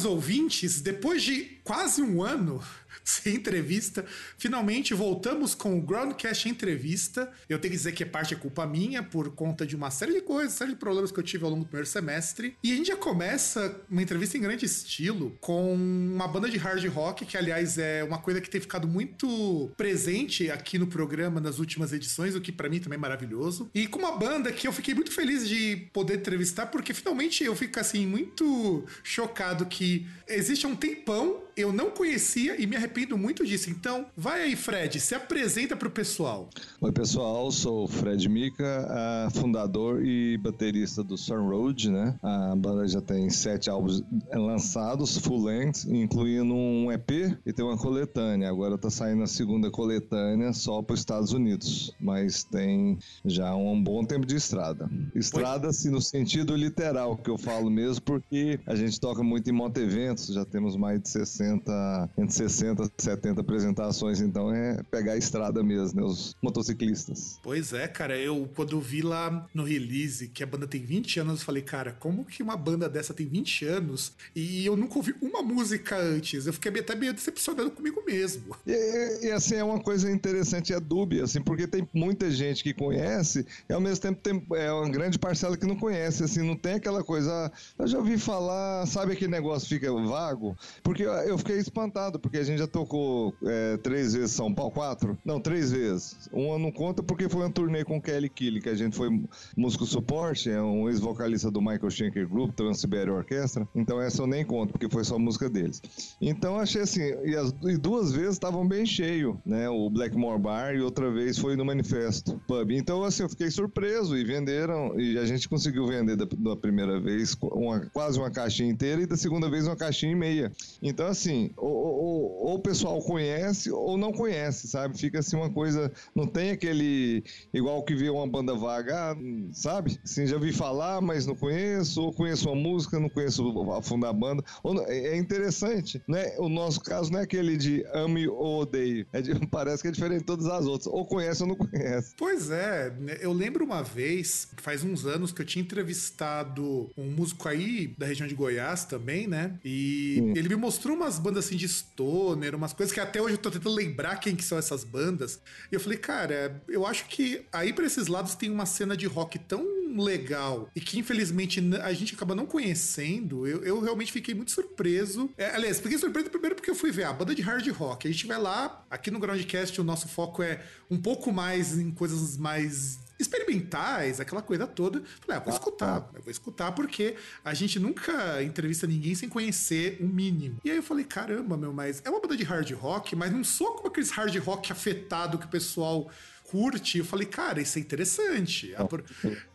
caros ouvintes, depois de quase um ano sem entrevista, finalmente voltamos com o Groundcast Entrevista. Eu tenho que dizer que é parte é culpa minha, por conta de uma série de coisas, série de problemas que eu tive ao longo do primeiro semestre. E a gente já começa uma entrevista em grande estilo com uma banda de hard rock, que aliás é uma coisa que tem ficado muito presente aqui no programa nas últimas edições, o que para mim também é maravilhoso. E com uma banda que eu fiquei muito feliz de poder entrevistar, porque finalmente eu fico assim muito chocado que existe há um tempão, eu não conhecia e me arrependo muito disso. Então, vai aí, Fred, se apresenta pro pessoal. Oi, pessoal, sou o Fred Mica, ah, fundador e baterista do Sun Road, né? A banda já tem sete álbuns lançados, full length, incluindo um EP e tem uma coletânea. Agora tá saindo a segunda coletânea só para os Estados Unidos, mas tem já um bom tempo de estrada. Estrada, assim, no sentido literal que eu falo mesmo, porque a gente toca muito em moto eventos, já temos mais de 60, entre 60 e 70 apresentações, então é pegar a estrada mesmo, né? Os motociclistas. Pois é, cara, eu quando vi lá no release que a banda tem 20 anos, eu falei, cara, como que uma banda dessa tem 20 anos e eu nunca ouvi uma música antes? Eu fiquei até meio decepcionado comigo mesmo. E, e, e, assim, é uma coisa interessante, é dúbia, assim, porque tem muita gente que conhece e ao mesmo tempo tem é uma grande parcela que não conhece, assim, não tem aquela coisa, ah, eu já ouvi falar, sabe aquele negócio fica vago? Porque eu, eu fiquei espantado, porque a gente já tocou é, três vezes São Paulo, quatro? Não, três vezes. Uma não conta porque foi um turnê com Kelly Killy, que a gente foi músico suporte, é um ex-vocalista do Michael Schenker Group, Trans-Sibéria Orquestra, então essa eu nem conto, porque foi só música deles. Então achei assim, e, as, e duas vezes estavam bem cheio, né? O Blackmore Bar e outra vez foi no Manifesto Pub. Então assim, eu fiquei surpreso e venderam, e a gente conseguiu vender da, da primeira vez uma, quase uma caixinha inteira e da segunda vez uma caixinha e meia. Então assim, ou, ou, ou o pessoal conhece ou não conhece, sabe? Fica assim uma coisa, não tem aquele igual que vê uma banda vaga, sabe? Assim, já vi falar, mas não conheço, ou conheço uma música, não conheço a fundo da banda. Ou, é interessante, né? O nosso caso não é aquele de ame ou odeio. É de, parece que é diferente de todas as outras. Ou conhece ou não conhece. Pois é, né? eu lembro uma vez, faz uns anos, que eu tinha entrevistado um músico aí da região de Goiás também, né? E Sim. ele me mostrou umas bandas assim de stoner, umas coisas que até hoje eu tô tentando lembrar quem que são essas bandas. E eu falei, cara, eu acho que aí para esses lados tem uma cena de rock tão legal e que infelizmente a gente acaba não conhecendo. Eu, eu realmente fiquei muito surpreso. É, aliás, fiquei surpreso primeiro porque eu fui ver a banda de hard rock. A gente vai lá, aqui no Groundcast o nosso foco é um pouco mais em coisas mais experimentais, aquela coisa toda. Falei, ah, vou escutar, eu vou escutar porque a gente nunca entrevista ninguém sem conhecer o mínimo. E aí eu falei, caramba, meu, mas é uma banda de hard rock, mas não sou como aqueles hard rock afetado que o pessoal curte. Eu falei, cara, isso é interessante.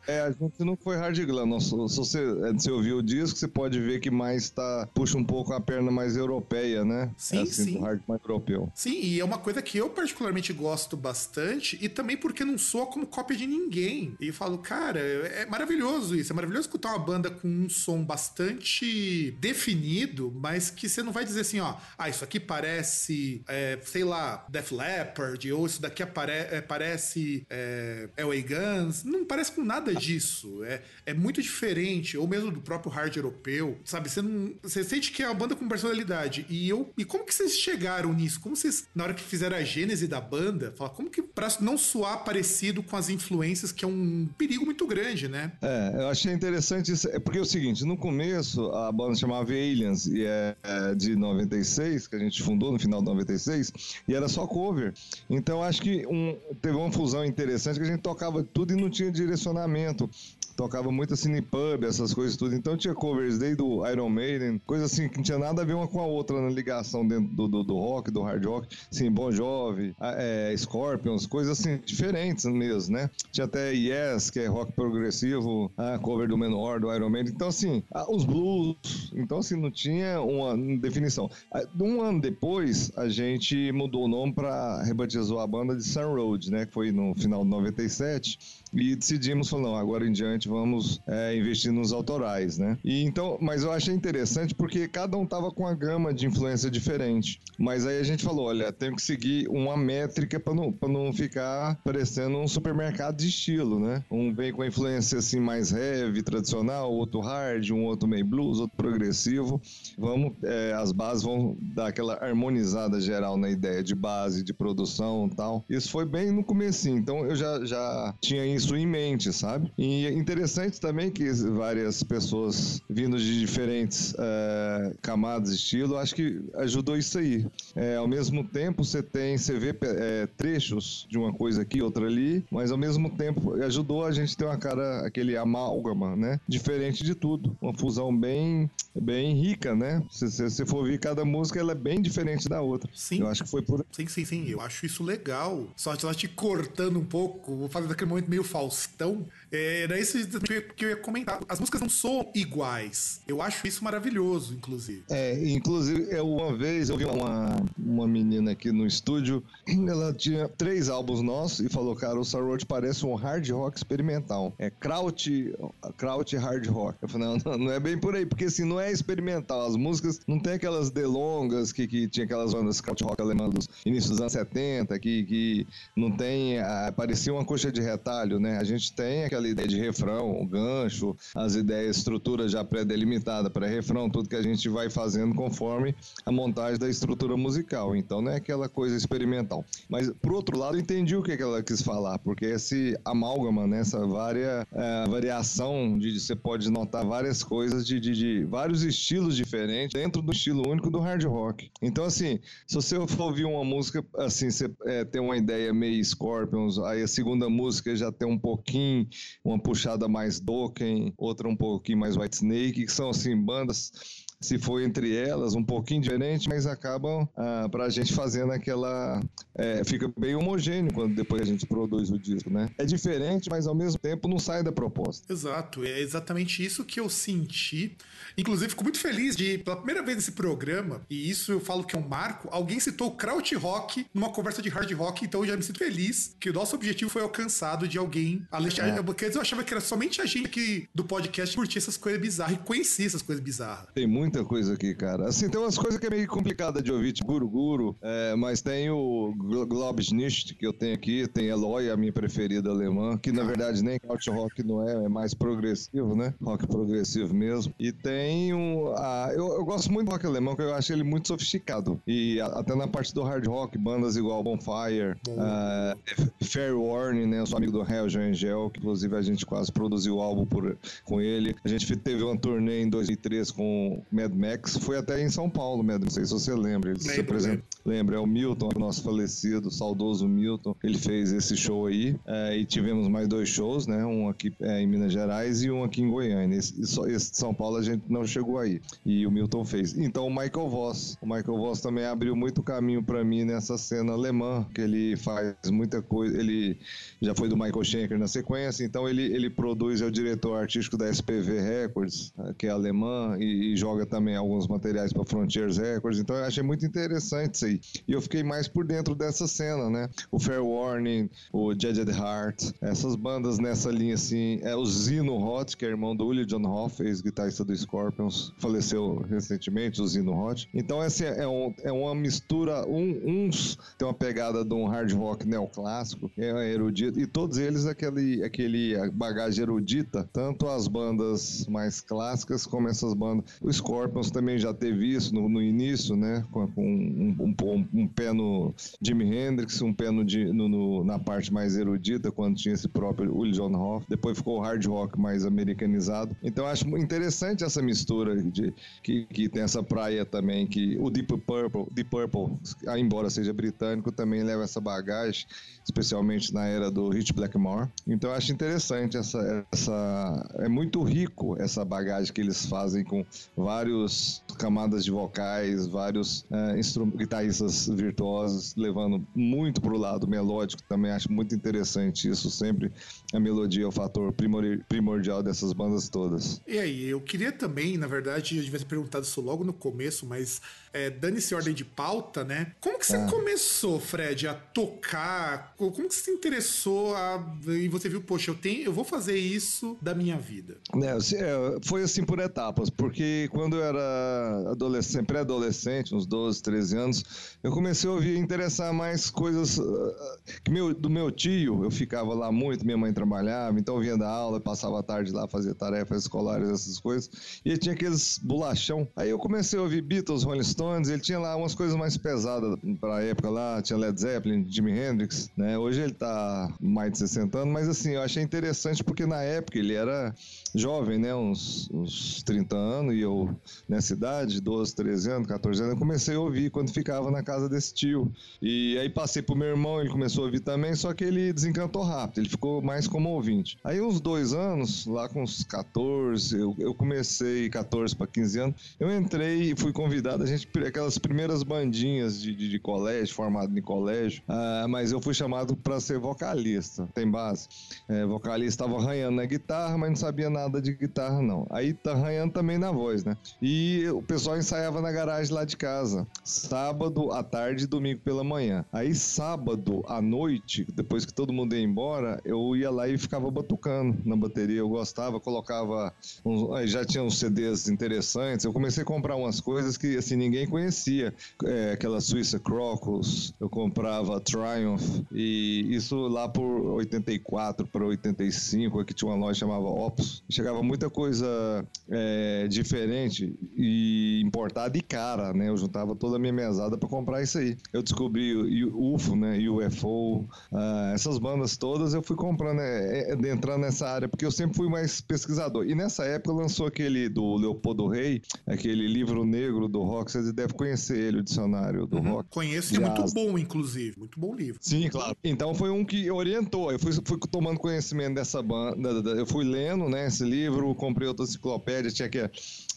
É, a gente não foi hard glam. Se você, se ouviu o disco, você pode ver que mais tá. puxa um pouco a perna mais europeia, né? Sim, é assim, sim. hard mais europeu. Sim, e é uma coisa que eu particularmente gosto bastante, e também porque não sou como cópia de ninguém. E eu falo, cara, é maravilhoso isso. É maravilhoso escutar uma banda com um som bastante definido, mas que você não vai dizer assim, ó, ah, isso aqui parece, é, sei lá, Def Leppard, ou isso daqui apare é, parece é, LA Guns. Não parece com nada disso. É, é muito diferente, ou mesmo do próprio hard europeu, sabe? Você não. Você sente que é uma banda com personalidade. E eu. E como que vocês chegaram nisso? Como vocês, na hora que fizeram a gênese da banda, fala, como que pra não soar parecido com as influências, que é um perigo muito grande, né? É, eu achei interessante isso. É porque é o seguinte, no começo a banda chamava Aliens, e é, é de 96, que a gente fundou no final de 96, e era só cover. Então acho que um, teve uma fusão interessante que a gente tocava tudo e não tinha direcionamento tocava muito assim em pub, essas coisas tudo. Então tinha covers desde do Iron Maiden, coisa assim que não tinha nada a ver uma com a outra na ligação dentro do, do, do rock, do hard rock. Sim, Bon Jovi, é, Scorpions, coisas assim diferentes mesmo, né? Tinha até Yes, que é rock progressivo, a cover do Menor, do Iron Maiden. Então, assim, os blues. Então, assim, não tinha uma definição. Um ano depois, a gente mudou o nome para rebatizou a banda de Sun Road, né? Que foi no final de 97 e decidimos não, agora em diante vamos é, investir nos autorais, né? E então, mas eu achei interessante porque cada um tava com a gama de influência diferente. Mas aí a gente falou, olha, tem que seguir uma métrica para não, não ficar parecendo um supermercado de estilo, né? Um vem com a influência assim mais heavy, tradicional, outro hard, um outro meio blues, outro progressivo. Vamos, é, as bases vão dar aquela harmonizada geral na ideia de base, de produção tal. Isso foi bem no começo, então eu já, já tinha isso em mente, sabe? E é interessante também que várias pessoas vindo de diferentes é, camadas de estilo, acho que ajudou isso aí. É, ao mesmo tempo, você tem, você vê é, trechos de uma coisa aqui, outra ali, mas ao mesmo tempo ajudou a gente ter uma cara, aquele amálgama, né? Diferente de tudo. Uma fusão bem, bem rica, né? Se você for ver cada música, ela é bem diferente da outra. Sim. Eu acho que foi por. Sim, sim, sim. Eu acho isso legal. Só, só te cortando um pouco, vou fazer daquele momento meio Faustão. É, era isso que eu ia comentar. As músicas não são iguais. Eu acho isso maravilhoso, inclusive. É, inclusive, eu, uma vez eu vi uma, uma menina aqui no estúdio, ela tinha três álbuns nossos e falou, cara, o Sarrote parece um hard rock experimental. É kraut, kraut hard rock. Eu falei, não, não é bem por aí, porque assim, não é experimental. As músicas não tem aquelas delongas que, que tinha aquelas bandas kraut rock alemã dos inícios dos anos 70, que, que não tem, ah, parecia uma coxa de retalho, né? A gente tem aquela ideia de refrão, gancho, as ideias, estrutura já pré-delimitada, pré-refrão, tudo que a gente vai fazendo conforme a montagem da estrutura musical. Então não é aquela coisa experimental. Mas, por outro lado, entendi o que ela quis falar, porque esse amálgama, né, essa varia, é, variação de, de, você pode notar várias coisas de, de, de, vários estilos diferentes dentro do estilo único do hard rock. Então, assim, se você for ouvir uma música, assim, você é, tem uma ideia meio Scorpions, aí a segunda música já tem um pouquinho, uma puxada mais Dokken, outra um pouquinho mais Whitesnake, que são, assim, bandas se for entre elas, um pouquinho diferente, mas acabam ah, para a gente fazendo aquela. É, fica bem homogêneo quando depois a gente produz o disco, né? É diferente, mas ao mesmo tempo não sai da proposta. Exato, é exatamente isso que eu senti. Inclusive, fico muito feliz de, pela primeira vez nesse programa, e isso eu falo que é um marco, alguém citou Kraut Rock numa conversa de hard rock, então eu já me sinto feliz que o nosso objetivo foi alcançado de alguém. É. Porque eu achava que era somente a gente que do podcast curtia essas coisas bizarras e conhecia essas coisas bizarras. Tem muito muita coisa aqui, cara. Assim, tem umas coisas que é meio complicada de ouvir, tipo Guru Guru, é, mas tem o Globschnicht que eu tenho aqui, tem Eloy, a minha preferida alemã, que na verdade nem couch rock não é, é mais progressivo, né? Rock progressivo mesmo. E tem um. A, eu, eu gosto muito do rock alemão, porque eu acho ele muito sofisticado. E a, até na parte do hard rock, bandas igual Bonfire, uh, Fair Warning, né? Eu sou amigo do Helge Angel, que inclusive a gente quase produziu o álbum por, com ele. A gente teve uma turnê em 2003 com Mad Max foi até em São Paulo, Não sei se você lembra. Ele se apresenta. Lembra, é o Milton, nosso falecido, saudoso Milton. Ele fez esse show aí. É, e tivemos mais dois shows, né? Um aqui é, em Minas Gerais e um aqui em Goiânia. Esse, esse de São Paulo a gente não chegou aí. E o Milton fez. Então o Michael Voss. O Michael Voss também abriu muito caminho para mim nessa cena alemã, que ele faz muita coisa. Ele já foi do Michael Schenker na sequência, então ele, ele produz, é o diretor artístico da SPV Records, que é alemã, e, e joga também alguns materiais para Frontiers Records, então eu achei muito interessante isso aí. E eu fiquei mais por dentro dessa cena, né? O Fair Warning, o Judged Heart, essas bandas nessa linha assim, é o Zino Hot, que é irmão do Willie John Hoff, ex-guitarrista do Scorpions, faleceu recentemente, o Zino Hot. Então essa é, um, é uma mistura, um, uns tem uma pegada de um hard rock neoclássico, é erudito, e todos eles aquele, aquele bagagem erudita, tanto as bandas mais clássicas como essas bandas. O Scorpions também já teve isso no, no início, né? Com, com um, um, um pé no Jimi Hendrix, um pé no, no, no, na parte mais erudita, quando tinha esse próprio Willie John Hoff. Depois ficou o hard rock mais americanizado. Então acho interessante essa mistura de que, que tem essa praia também, que o Deep Purple, Deep Purple, embora seja britânico, também leva essa bagagem, especialmente na era do Rich Blackmore. Então acho interessante essa, essa é muito rico essa bagagem que eles fazem com vários camadas de vocais, vários é, guitarristas virtuosos, levando muito para o lado melódico. Também acho muito interessante isso. Sempre a melodia é o fator primordial dessas bandas todas. E aí, eu queria também, na verdade, eu devia ter perguntado isso logo no começo, mas é, dane-se ordem de pauta, né? Como que você ah. começou, Fred, a tocar? Como que você se interessou a... e você viu, poxa, eu tenho, eu vou fazer isso da minha vida? É, foi assim por etapas, porque quando eu era adolescente, pré-adolescente, uns 12, 13 anos, eu comecei a ouvir interessar mais coisas uh, que meu, do meu tio, eu ficava lá muito, minha mãe trabalhava, então eu vinha da aula, passava a tarde lá, fazia tarefas escolares, essas coisas, e tinha aqueles bolachão. Aí eu comecei a ouvir Beatles, Rolling Stones, ele tinha lá umas coisas mais pesadas pra época lá, tinha Led Zeppelin, Jimi Hendrix, né? Hoje ele tá mais de 60 anos, mas assim, eu achei interessante porque na época ele era jovem, né? Uns, uns 30 anos, e eu nessa idade, 12, 13 anos, 14 anos, eu comecei a ouvir quando ficava na casa desse tio. E aí passei pro meu irmão, ele começou a ouvir também, só que ele desencantou rápido, ele ficou mais como ouvinte. Aí uns dois anos, lá com uns 14, eu, eu comecei 14 para 15 anos, eu entrei e fui convidado, a gente, aquelas primeiras bandinhas de, de, de colégio, formado em colégio, uh, mas eu fui chamado para ser vocalista, tem base. É, vocalista estava arranhando na guitarra, mas não sabia nada de guitarra não. Aí tá arranhando também na voz, né? E o pessoal ensaiava na garagem lá de casa, sábado à tarde e domingo pela manhã. Aí sábado à noite, depois que todo mundo ia embora, eu ia lá e ficava batucando na bateria. Eu gostava, colocava. Uns, já tinha uns CDs interessantes. Eu comecei a comprar umas coisas que assim ninguém conhecia. É, aquela Suíça Crocus, eu comprava Triumph. E isso lá por 84 para 85, aqui tinha uma loja chamava Opus. Chegava muita coisa é, diferente e importada e cara, né? Eu juntava toda a minha mesada para comprar isso aí. Eu descobri o UFO, né? UFO, ah, essas bandas todas eu fui comprando, é, é, entrando nessa área, porque eu sempre fui mais pesquisador. E nessa época lançou aquele do Leopoldo Rei, aquele livro negro do rock, você deve conhecer ele, o dicionário do uhum. rock. Conheço, é muito bom, inclusive. Muito bom livro. Sim, claro. Então foi um que orientou. Eu fui, fui tomando conhecimento dessa banda, eu fui lendo, né, esse livro, comprei outra enciclopédia, tinha que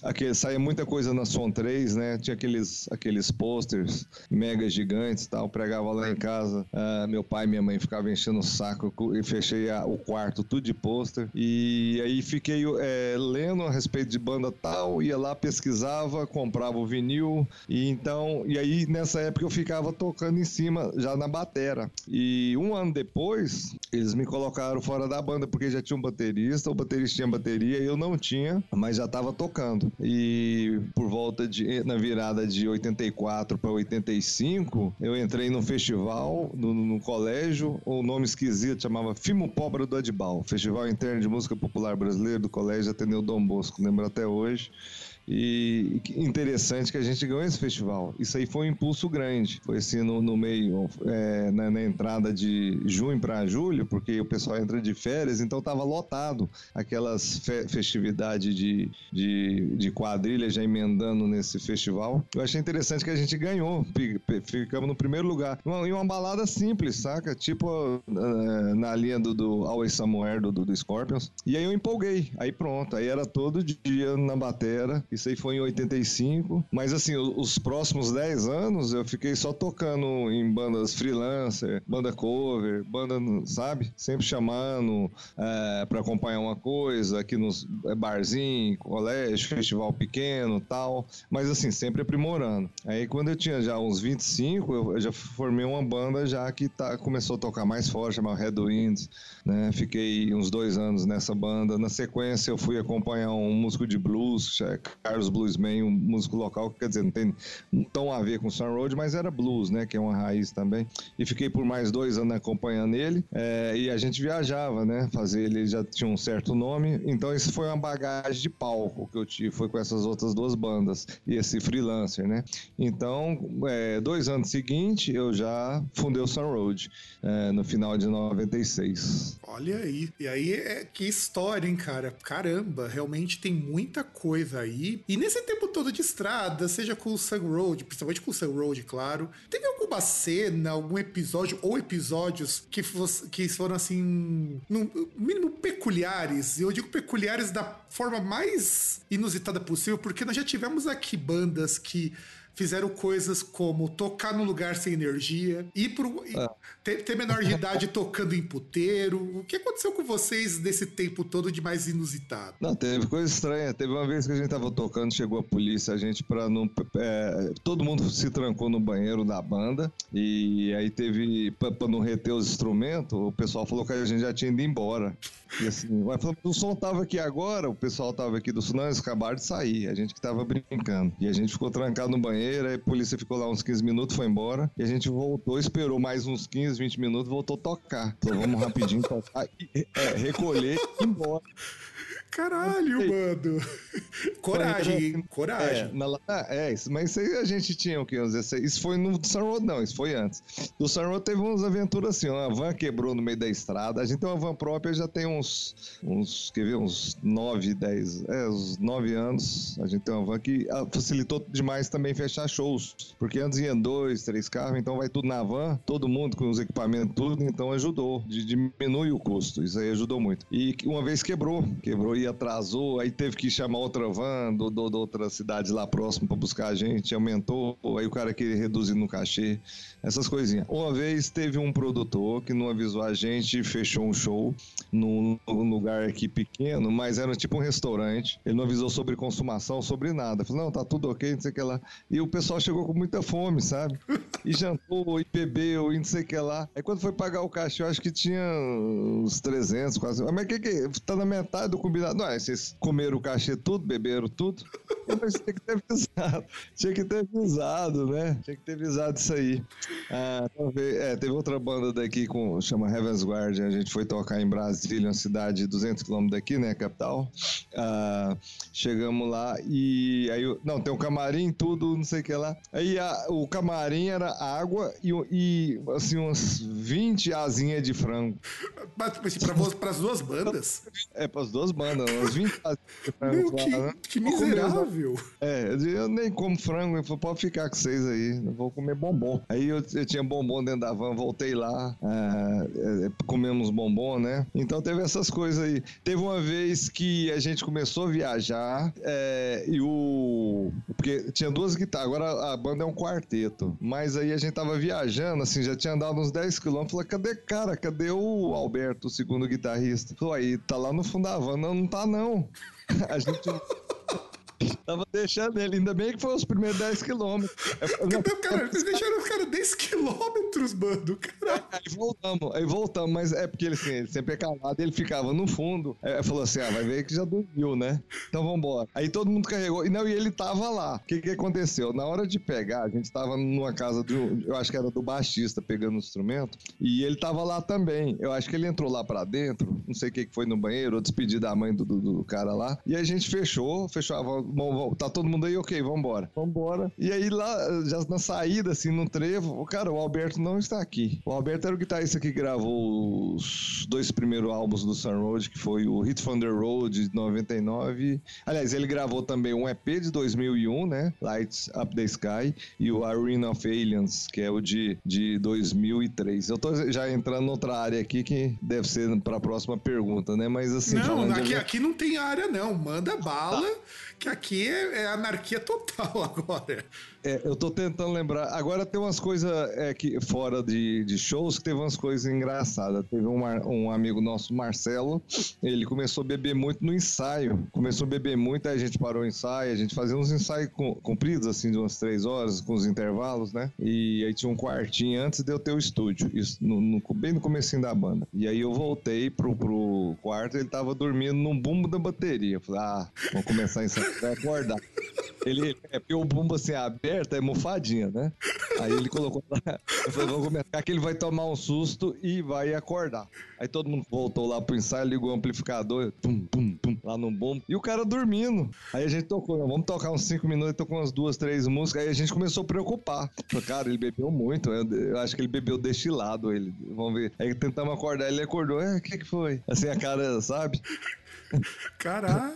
aquele, saía muita coisa na Som 3, né? Tinha aqueles, aqueles posters mega gigantes e tal. Pregava lá em casa. Uh, meu pai e minha mãe ficavam enchendo o saco e fechei a, o quarto tudo de pôster. E aí fiquei é, lendo a respeito de banda tal, ia lá, pesquisava, comprava o vinil. E então, e aí nessa época eu ficava tocando em cima, já na batera. E um ano depois, eles me colocaram fora da banda, porque já tinha um baterista, o baterista tinha bateria, eu não tinha, mas já tava tocando. E por volta de na virada de 84 para 85, eu entrei num festival no, no colégio, o um nome esquisito chamava Fimo Pobre do Adibal, Festival Interno de Música Popular Brasileiro do Colégio Ateneu Dom Bosco, lembro até hoje. E interessante que a gente ganhou esse festival. Isso aí foi um impulso grande. Foi assim no, no meio, é, na, na, entrada de junho para julho, porque o pessoal entra de férias, então estava lotado aquelas fe festividades de, de, de quadrilha já emendando nesse festival. Eu achei interessante que a gente ganhou, ficamos no primeiro lugar. Em uma balada simples, saca? Tipo uh, na linha do, do Always Somewhere do, do, do Scorpions. E aí eu empolguei. Aí pronto, aí era todo dia na batera. E isso aí foi em 85. Mas assim, os próximos 10 anos eu fiquei só tocando em bandas freelancer, banda cover, banda, sabe? Sempre chamando é, para acompanhar uma coisa aqui nos é, barzinho, colégio, festival pequeno tal. Mas assim, sempre aprimorando. Aí quando eu tinha já uns 25, eu, já formei uma banda já que tá, começou a tocar mais forte, chamada Red Winds, né? Fiquei uns dois anos nessa banda. Na sequência eu fui acompanhar um músico de blues, Carlos Bluesman, um músico local, que quer dizer, não tem tão a ver com Sun Road, mas era blues, né? Que é uma raiz também. E fiquei por mais dois anos acompanhando ele. É, e a gente viajava, né? Fazer ele já tinha um certo nome. Então, isso foi uma bagagem de palco que eu tive, foi com essas outras duas bandas. E esse freelancer, né? Então, é, dois anos seguintes, eu já fundei o Sun Road, é, no final de 96. Olha aí. E aí, é, que história, hein, cara? Caramba, realmente tem muita coisa aí. E nesse tempo todo de estrada, seja com o Sun Road, principalmente com o Sun Road, claro, teve alguma cena, algum episódio ou episódios que, fosse, que foram assim, no mínimo peculiares? Eu digo peculiares da forma mais inusitada possível, porque nós já tivemos aqui bandas que fizeram coisas como tocar num lugar sem energia, ir pro. Ah. Ter, ter, menor de idade tocando em puteiro. O que aconteceu com vocês nesse tempo todo de mais inusitado? Não, teve coisa estranha. Teve uma vez que a gente tava tocando, chegou a polícia, a gente pra não. É, todo mundo se trancou no banheiro da banda. E aí teve. Pra, pra não reter os instrumentos, o pessoal falou que a gente já tinha ido embora. E assim, mas o som tava aqui agora, o pessoal tava aqui do sul, não, eles acabaram de sair, a gente que tava brincando. E a gente ficou trancado no banheiro, aí a polícia ficou lá uns 15 minutos, foi embora, e a gente voltou, esperou mais uns 15, 20 minutos, voltou a tocar. Então vamos rapidinho tocar, é, recolher e ir embora. Caralho, mano. Coragem, coragem. É, na, é, isso, mas isso aí a gente tinha o que? Isso foi no Sunroad, não, isso foi antes. No Sunroad teve umas aventuras assim, uma van quebrou no meio da estrada. A gente tem uma van própria já tem uns, uns quer ver, uns 9, 10, é, uns 9 anos. A gente tem uma van que ah, facilitou demais também fechar shows. Porque antes iam dois, três carros, então vai tudo na van, todo mundo com os equipamentos, tudo, então ajudou. Diminui o custo, isso aí ajudou muito. E uma vez quebrou, quebrou e atrasou, aí teve que chamar outra van do, do, do outra cidade lá próximo para buscar a gente, aumentou, aí o cara queria reduzir no cachê, essas coisinhas. Uma vez teve um produtor que não avisou a gente, fechou um show num, lugar aqui pequeno, mas era tipo um restaurante, ele não avisou sobre consumação, sobre nada, falou, não, tá tudo ok, não sei o que lá, e o pessoal chegou com muita fome, sabe? E jantou, e bebeu, e não sei o que lá. Aí quando foi pagar o cachê, eu acho que tinha uns 300, quase. Mas que que tá na metade do combinado? Não, é, vocês comeram o cachê tudo, beberam tudo. Mas tinha que ter avisado. Tinha que ter avisado, né? Tinha que ter avisado isso aí. Ah, é, teve outra banda daqui com chama Heaven's Guardian. A gente foi tocar em Brasília, uma cidade de 200 quilômetros daqui, né? Capital. Ah, chegamos lá e aí. Não, tem um camarim, tudo, não sei o que lá. Aí a, o camarim era água e, e assim, umas 20 asinhas de frango. Para as duas bandas? É, para as duas bandas uns 20 Meu, que, né? que miserável. É, eu nem como frango, eu falei, pode ficar com vocês aí, eu vou comer bombom. Aí eu, eu tinha bombom dentro da van, voltei lá, é, é, comemos bombom, né? Então teve essas coisas aí. Teve uma vez que a gente começou a viajar é, e o. Porque tinha duas guitarras, agora a banda é um quarteto. Mas aí a gente tava viajando, assim, já tinha andado uns 10 quilômetros. Falei, cadê, cara? Cadê o Alberto, o segundo guitarrista? Falou, aí, tá lá no fundo da van. Não, não tá não. A gente Tava deixando ele, ainda bem que foi os primeiros 10 quilômetros. Cara, vocês deixaram o cara 10 quilômetros, mano, caralho. Aí voltamos, aí voltamos, mas é porque ele, assim, ele sempre é calado, ele ficava no fundo. Aí falou assim: ah, vai ver que já dormiu, né? Então vambora. Aí todo mundo carregou, e não, e ele tava lá. O que que aconteceu? Na hora de pegar, a gente tava numa casa do, eu acho que era do baixista pegando o instrumento, e ele tava lá também. Eu acho que ele entrou lá pra dentro, não sei o que que foi no banheiro, ou despedir da mãe do, do, do cara lá, e a gente fechou, fechou a bom, tá todo mundo aí, ok, vambora. Vambora. E aí lá, já na saída, assim, no trevo, cara, o Alberto não está aqui. O Alberto era o guitarrista que gravou os dois primeiros álbuns do Sun Road, que foi o Hit Thunder Road de 99. Aliás, ele gravou também um EP de 2001, né? Lights Up the Sky, e o Arena of Aliens, que é o de, de 2003. Eu tô já entrando noutra área aqui que deve ser para a próxima pergunta, né? Mas assim. Não, aqui, de... aqui não tem área, não. Manda bala. Tá que aqui é, é anarquia total agora. É, eu tô tentando lembrar. Agora tem umas coisas é, que, fora de, de shows que teve umas coisas engraçadas. Teve um, um amigo nosso, Marcelo, ele começou a beber muito no ensaio. Começou a beber muito, aí a gente parou o ensaio, a gente fazia uns ensaios compridos, assim, de umas três horas, com os intervalos, né? E aí tinha um quartinho antes de eu ter o estúdio, isso no, no, bem no comecinho da banda. E aí eu voltei pro, pro quarto, ele tava dormindo num bumbo da bateria. Eu falei, ah, vamos começar a ensaiar vai acordar. Ele, é porque o bumbo assim aberto é mofadinha, né? Aí ele colocou lá, eu falei, vamos começar que ele vai tomar um susto e vai acordar. Aí todo mundo voltou lá pro ensaio, ligou o amplificador, pum, pum, pum, lá no bumbo, e o cara dormindo. Aí a gente tocou, vamos tocar uns cinco minutos, tocou umas duas, três músicas, aí a gente começou a preocupar. Falei, cara, ele bebeu muito, eu, eu, acho que ele bebeu destilado, ele, vamos ver. Aí tentamos acordar, ele acordou, é, o que que foi? Assim, a cara, sabe? Caralho!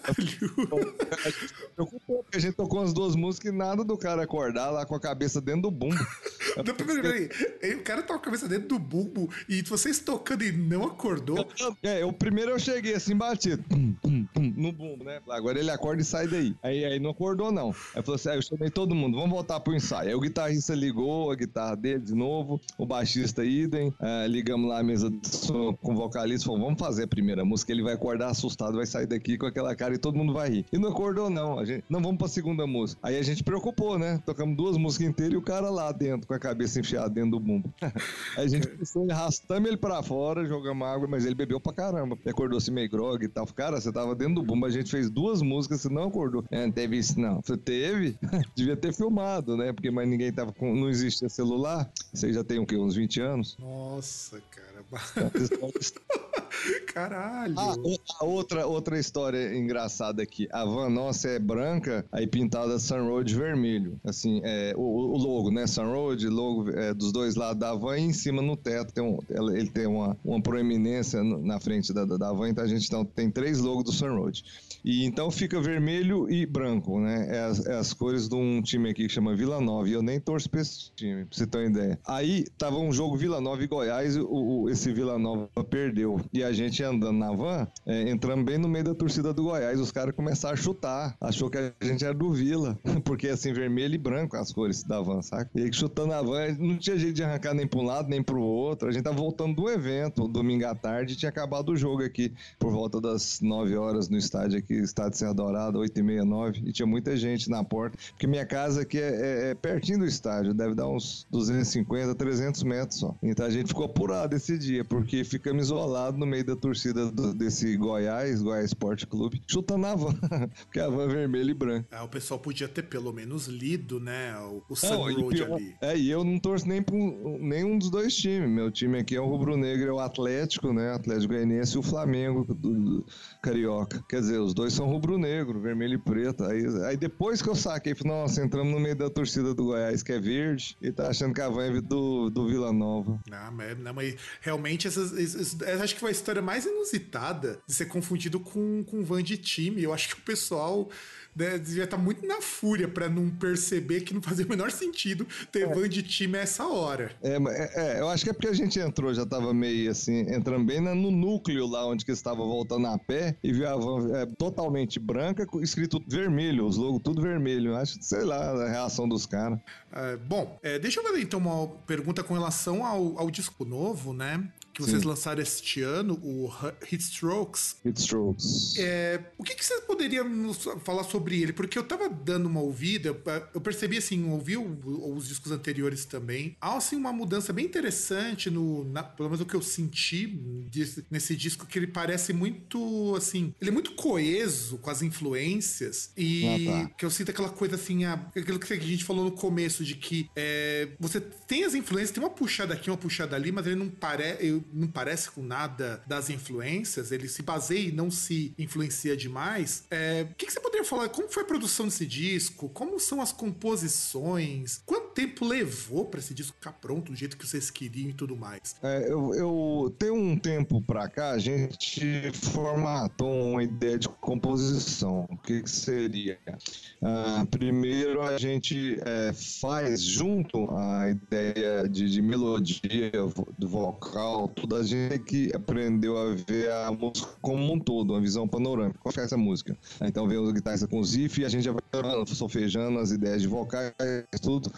a gente tocou as duas músicas e nada do cara acordar lá com a cabeça dentro do bumbo. Não, peraí, peraí. O cara tá com a cabeça dentro do bumbo e vocês tocando e não acordou. É, o primeiro eu cheguei assim, batido pum, pum, pum, no bumbo, né? Agora ele acorda e sai daí. Aí, aí não acordou, não. Aí falou assim: aí eu chamei todo mundo, vamos voltar pro ensaio. Aí o guitarrista ligou a guitarra dele de novo, o baixista idem. Uh, ligamos lá a mesa som com o vocalista, falou: vamos fazer a primeira música. Ele vai acordar assustado, vai sair daqui com aquela cara e todo mundo vai rir. E não acordou, não. A gente, não vamos pra segunda música. Aí a gente preocupou, né? Tocamos duas músicas inteiras e o cara lá dentro, com a cabeça enfiada dentro do bumbo. Aí a gente pensou, arrastamos ele pra fora, jogamos água, mas ele bebeu pra caramba. Ele acordou assim meio grog e tal. Cara, você tava dentro do bumbo, a gente fez duas músicas, você não acordou. É, não teve isso, não. Você teve? Devia ter filmado, né? Porque mas ninguém tava com. Não existia celular. Você já tem o quê? Uns 20 anos? Nossa, cara. Caralho. Ah, outra, outra história engraçada aqui. A van nossa é branca, aí pintada Sunroad vermelho. Assim, é, o, o logo, né? Sunroad, logo é, dos dois lados da van e em cima no teto. Tem um, ele tem uma, uma proeminência na frente da, da van, então a gente então, tem três logos do Sunroad. E então fica vermelho e branco, né? É as, é as, cores de um time aqui que chama Vila Nova. E eu nem torço pra esse time, pra você ter uma ideia. Aí tava um jogo Vila Nova e Goiás, o, o, esse Vila Nova perdeu. E a gente andando na van, é, entramos bem no meio da torcida do Goiás. Os caras começaram a chutar. Achou que a gente era do Vila. Porque assim, vermelho e branco as cores da van, saca? E aí chutando a van, não tinha jeito de arrancar nem pra um lado, nem pro outro. A gente tava voltando do evento, domingo à tarde, tinha acabado o jogo aqui, por volta das 9 horas no estádio aqui, estádio Serra Dourada, 8 e meia, 9. E tinha muita gente na porta. Porque minha casa aqui é, é, é pertinho do estádio, deve dar uns 250, 300 metros só. Então a gente ficou apurado esse dia, porque ficamos isolados no meio da torcida do, desse Goiás, Goiás Esporte Clube, chutando a van, porque a van é vermelha e branca. É, o pessoal podia ter pelo menos lido, né, o, o Sun Road ali. É, e eu não torço nem para nenhum dos dois times. Meu time aqui é o Rubro Negro, é o Atlético, né, Atlético Goianiense e o Flamengo do, do Carioca. Quer dizer, os dois são rubro-negro, vermelho e preto. Aí, aí depois que eu saquei, falei, nossa, entramos no meio da torcida do Goiás, que é verde, e tá achando que a van é do, do Vila Nova. Não, mas, não, mas realmente essas, essas, acho que a história mais inusitada de ser confundido com, com van de time. Eu acho que o pessoal né, devia estar tá muito na fúria para não perceber que não fazia o menor sentido ter é. van de time a essa hora. É, é, eu acho que é porque a gente entrou, já tava meio assim, entrando bem no núcleo lá onde que estava voltando a pé e viu a van é, totalmente branca, escrito vermelho, os logos tudo vermelho. Acho, sei lá, a reação dos caras. É, bom, é, deixa eu fazer então uma pergunta com relação ao, ao disco novo, né? Que vocês Sim. lançaram este ano, o Hit Strokes. Hit Strokes. É, o que, que você poderia nos falar sobre ele? Porque eu tava dando uma ouvida, eu percebi assim, ouvi os discos anteriores também. Há assim uma mudança bem interessante no, na, pelo menos o que eu senti nesse disco que ele parece muito assim, ele é muito coeso com as influências e ah, tá. que eu sinto aquela coisa assim, a, aquilo que a gente falou no começo de que é, você tem as influências, tem uma puxada aqui, uma puxada ali, mas ele não parece não parece com nada das influências, ele se baseia e não se influencia demais. É, o que, que, você poderia falar? Como foi a produção desse disco? Como são as composições? Quanto tempo levou para esse disco ficar pronto do jeito que vocês queriam e tudo mais? É, eu, eu tenho um tempo para cá, a gente formatou uma ideia de composição. O que, que seria? Ah, primeiro a gente é, faz junto a ideia de, de melodia, do vocal, tudo, a gente que aprendeu a ver a música como um todo, uma visão panorâmica. Qual é essa música? Então vem os guitarristas com os riffs e a gente já vai solfejando as ideias de vocais, tudo,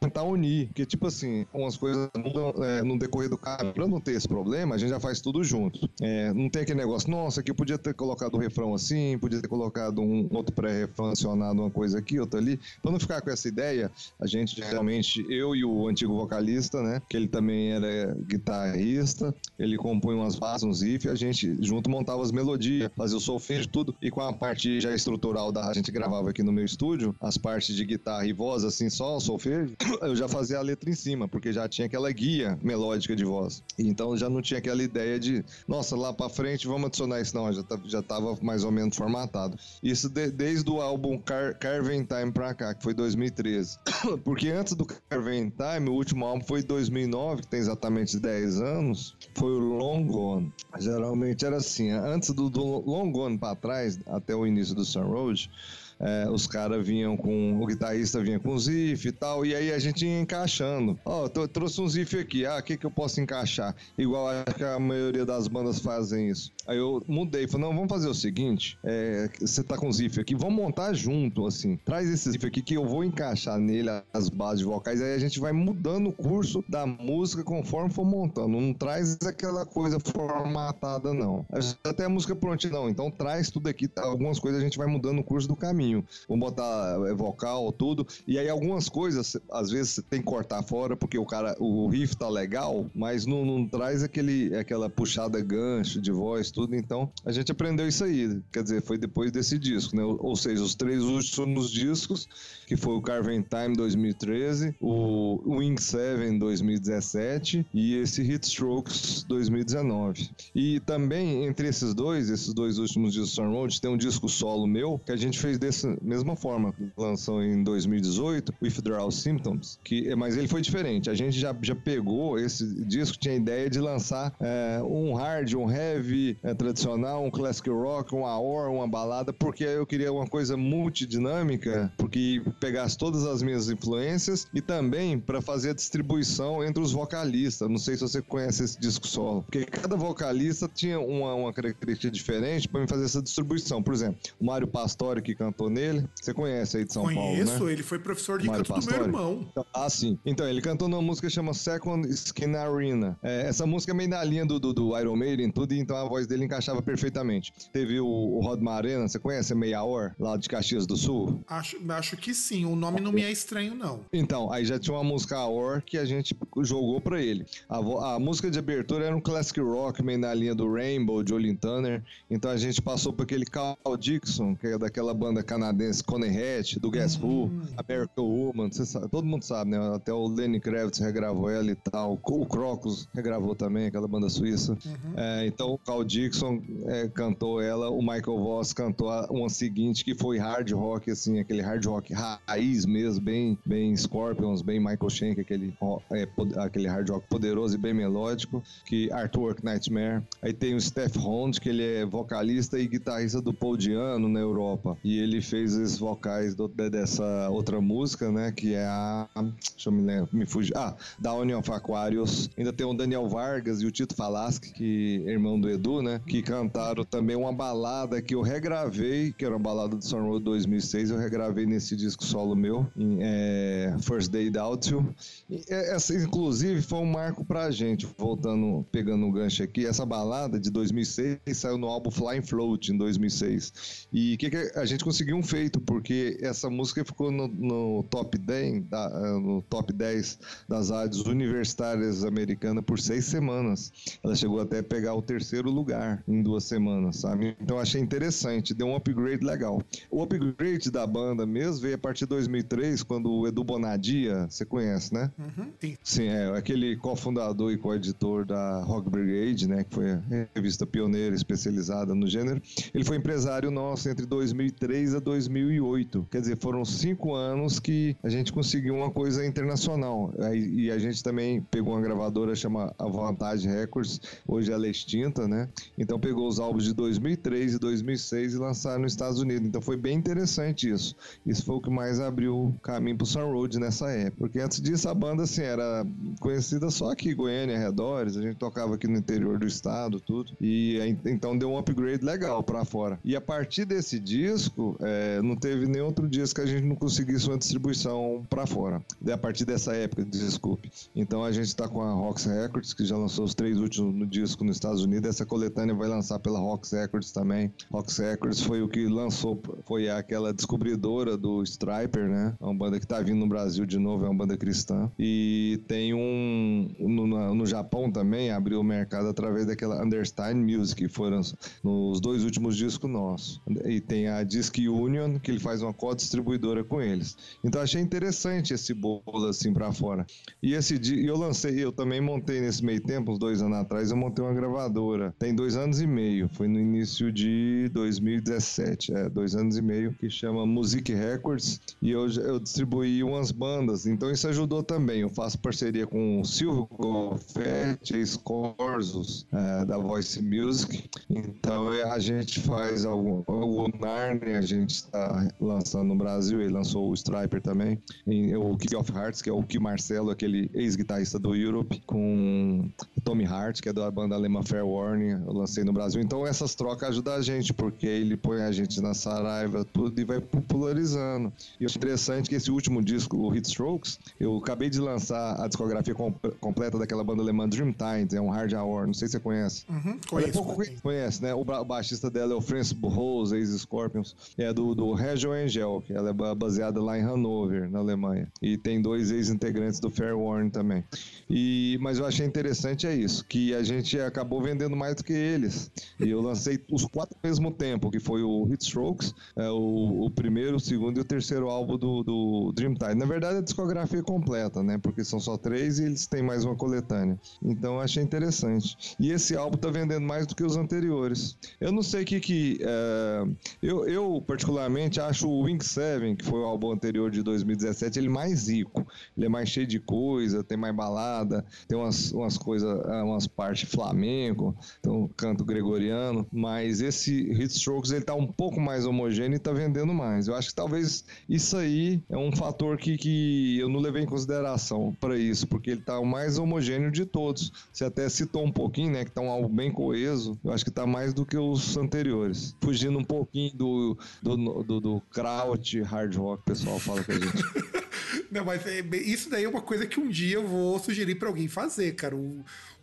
tentar unir, porque tipo assim, umas coisas mudam é, no decorrer do caminho. Pra não ter esse problema, a gente já faz tudo junto. É, não tem aquele negócio, nossa, aqui eu podia ter colocado o refrão assim, podia ter colocado um outro pré-refrão uma coisa aqui, outra ali. Pra não ficar com essa ideia, a gente geralmente, eu e o antigo vocalista, né, que ele também era guitarrista, ele compõe umas bases, uns riffs, a gente junto montava as melodias, fazia o solfejo, tudo, e com a parte já estrutural da a gente gravava aqui no meu estúdio, as partes de guitarra e voz, assim, só o solfejo, eu já fazia a letra em cima, porque já tinha aquela guia melódica de voz. Então já não tinha aquela ideia de, nossa, lá pra frente vamos adicionar isso, não, já, tá, já tava mais ou menos formatado. Isso de, desde o álbum Car Carven Time pra cá, que foi 2013. porque antes do Carven Time, o último álbum foi 2009, que tem exatamente 10 anos, foi o Long Gone. Geralmente era assim, antes do, do Long Gone pra trás, até o início do Sun Road, é, os caras vinham com. O guitarrista vinha com Ziff e tal, e aí a gente ia encaixando. Ó, oh, trouxe um Ziff aqui, ah, o que, que eu posso encaixar? Igual acho que a maioria das bandas fazem isso. Aí eu mudei, falei, não, vamos fazer o seguinte: é, você tá com Ziff aqui, vamos montar junto, assim. Traz esse Ziff aqui que eu vou encaixar nele as bases vocais, aí a gente vai mudando o curso da música conforme for montando. Não traz aquela coisa formatada, não. Até a música prontinha, não. Então traz tudo aqui, tá? algumas coisas a gente vai mudando o curso do caminho caminho. Vamos botar é, vocal, tudo. E aí algumas coisas, às vezes, você tem que cortar fora, porque o cara, o riff tá legal, mas não, não traz aquele, aquela puxada gancho de voz, tudo. Então, a gente aprendeu isso aí. Quer dizer, foi depois desse disco, né? Ou seja, os três últimos discos, que foi o Carven Time 2013, o Wing 7 2017 e esse Hit Strokes 2019. E também, entre esses dois, esses dois últimos discos do Road, tem um disco solo meu, que a gente fez desse mesma forma, lançou em 2018, Withdrawal Symptoms, que, mas ele foi diferente. A gente já, já pegou esse disco, tinha a ideia de lançar é, um hard, um heavy é, tradicional, um classic rock, um AOR, uma balada, porque eu queria uma coisa multidinâmica, porque pegasse todas as minhas influências e também para fazer a distribuição entre os vocalistas. Não sei se você conhece esse disco solo, porque cada vocalista tinha uma, uma característica diferente para fazer essa distribuição. Por exemplo, o Mário Pastore, que cantou nele. Você conhece aí de São Conheço, Paulo, né? Conheço, ele foi professor de Mário canto Pastore. do meu irmão. Ah, sim. Então, ele cantou numa música que chama Second Skin Arena. É, essa música é meio na linha do, do, do Iron Maiden, tudo, então a voz dele encaixava perfeitamente. Teve o, o Rod Marena, você conhece? Meia Hora, lá de Caxias do Sul? Acho, acho que sim, o nome não me é estranho, não. Então, aí já tinha uma música Aor que a gente jogou pra ele. A, a música de abertura era um classic rock, meio na linha do Rainbow, de Olin Turner. Então a gente passou por aquele Carl Dixon, que é daquela banda canadense Coney Hatch, do Guess Who, hum. American Woman, sabe, todo mundo sabe, né? Até o Lenny Kravitz regravou ela e tal. O Crocus regravou também, aquela banda suíça. Uhum. É, então o Carl Dixon é, cantou ela, o Michael Voss cantou uma seguinte que foi hard rock, assim, aquele hard rock raiz mesmo, bem, bem Scorpions, bem Michael Schenck, aquele, é, aquele hard rock poderoso e bem melódico, que Artwork Nightmare. Aí tem o Steph Hond, que ele é vocalista e guitarrista do Paul Diano na Europa. E ele fez os vocais do, dessa outra música, né? Que é a. Deixa eu me, lembrar, me fugir. Ah, da Union of Aquarius. Ainda tem o Daniel Vargas e o Tito Falaschi, que irmão do Edu, né? Que cantaram também uma balada que eu regravei, que era uma balada do Sun Road 2006. Eu regravei nesse disco solo meu, em é, First Day Without You. E é, essa, inclusive, foi um marco pra gente. Voltando, pegando um gancho aqui, essa balada de 2006 saiu no álbum Flying Float em 2006. E o que, que a gente conseguiu um feito porque essa música ficou no, no top 10, da, no top 10 das rádios universitárias americanas por seis semanas. Ela chegou até a pegar o terceiro lugar em duas semanas, sabe? Então achei interessante, deu um upgrade legal. O upgrade da banda mesmo veio a partir de 2003, quando o Edu Bonadia, você conhece, né? Uhum, sim. sim, é aquele cofundador e co-editor da Rock Brigade, né? Que foi a revista pioneira especializada no gênero. Ele foi empresário nosso entre 2003 a 2000 2008. Quer dizer, foram cinco anos que a gente conseguiu uma coisa internacional. E a gente também pegou uma gravadora chama Avantage Records, hoje ela é extinta, né? Então pegou os álbuns de 2003 e 2006 e lançaram nos Estados Unidos. Então foi bem interessante isso. Isso foi o que mais abriu o caminho pro Sun Road nessa época. Porque antes disso a banda assim era conhecida só aqui, Goiânia, arredores. A gente tocava aqui no interior do estado, tudo. E então deu um upgrade legal para fora. E a partir desse disco, é, não teve nem outro disco que a gente não conseguisse uma distribuição para fora. A partir dessa época, desculpe. Então a gente está com a Rox Records, que já lançou os três últimos discos nos Estados Unidos. Essa coletânea vai lançar pela Rox Records também. Rox Records foi o que lançou, foi aquela descobridora do Striper, né? É uma banda que está vindo no Brasil de novo, é uma banda cristã. E tem um. No, no Japão também abriu o mercado através daquela Understein Music, que foram nos dois últimos discos nossos. E tem a Disc Union, que ele faz uma co-distribuidora com eles. Então achei interessante esse bolo assim para fora. E esse dia, eu lancei, eu também montei nesse meio tempo, uns dois anos atrás, eu montei uma gravadora. Tem dois anos e meio, foi no início de 2017, é, dois anos e meio, que chama Music Records. E eu, eu distribuí umas bandas, então isso ajudou também. Eu faço parceria com o Silvio Goffetti, Scorsos, é, da Voice Music. Então a gente faz algum. O Narnia a gente está lançando no Brasil, ele lançou o Striper também, o King of Hearts, que é o que Marcelo, aquele ex-guitarrista do Europe, com Tommy Hart, que é da banda alemã Fair Warning, eu lancei no Brasil. Então essas trocas ajudam a gente, porque ele põe a gente na saraiva, tudo e vai popularizando. E é interessante que esse último disco, o Hit Strokes, eu acabei de lançar a discografia com, completa daquela banda alemã Dreamtime, é um hard hour, não sei se você conhece. Uhum, conheço, é pouco conhece, né? O, ba baixista dela é o Francis Burroughs, ex-Scorpions, é do, do Regio Angel, que ela é baseada lá em Hanover, na Alemanha. E tem dois ex-integrantes do Fair Warning também. E, mas eu achei interessante é isso, que a gente acabou vendendo mais do que eles. E eu lancei os quatro ao mesmo tempo, que foi o Hit Strokes, é, o, o, primeiro, o segundo e o terceiro álbum do, do Dreamtime. Na verdade, a discografia é completa, né? Porque são só três e eles têm mais uma coletânea. Então eu achei interessante. E esse álbum tá vendendo mais do que os anteriores. Eu não sei o que que... É, eu, eu, particularmente, acho o Wing Seven, que foi o álbum anterior de 2017, ele mais rico. Ele é mais cheio de coisa, tem mais balada, tem umas, umas coisas, é, umas partes flamengo, então canto gregoriano, mas esse Hit Strokes ele tá um pouco mais homogêneo e tá vendendo mais. Eu acho que talvez isso aí é um fator que, que eu não levei em consideração para isso, porque ele tá o mais homogêneo de todos. Você até citou um pouquinho, né, que tá um álbum bem coeso, eu acho que tá mais do que os anteriores. Fugindo um pouquinho do, do, do, do kraut hard rock, pessoal fala com a gente. Não, mas é, isso daí é uma coisa que um dia eu vou sugerir para alguém fazer, cara.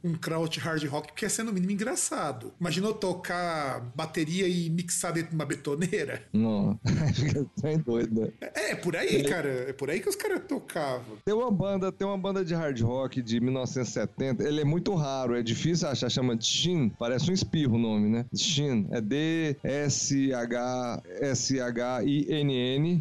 Um kraut hard rock que é sendo no mínimo engraçado. Imaginou tocar bateria e mixar dentro de uma betoneira? Não, é doido. Né? É, é por aí, cara. É por aí que os caras tocavam. Tem uma banda, tem uma banda de hard rock de 1970. Ele é muito raro, é difícil achar, chama de Shin. Parece um espirro o nome, né? Shin. É D-S-H-S-H-I-N-N,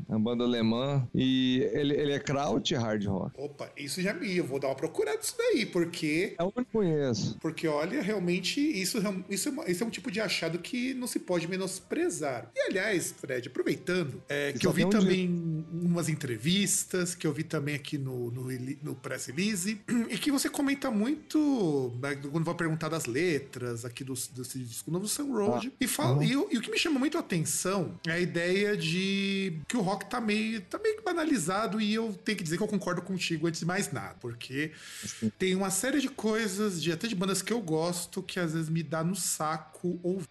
a banda alemã. E ele, ele é kraut hard rock. Opa, isso já me. Eu vou dar uma procurada disso daí, porque. É o único conheço. Porque, olha, realmente, isso, isso, é, isso é um tipo de achado que não se pode menosprezar. E, aliás, Fred, aproveitando, é, que eu vi um também dia. umas entrevistas, que eu vi também aqui no, no, no Press Release, e que você comenta muito, né, quando vai perguntar das letras aqui do, do disco novo Sun Road, ah, e, fala, uhum. e, e, o que me chama muito a atenção é a ideia de que o rock tá meio, tá meio banalizado, e eu tenho que dizer que eu concordo contigo antes de mais nada, porque Sim. tem uma série de coisas de até de bandas que eu gosto que às vezes me dá no saco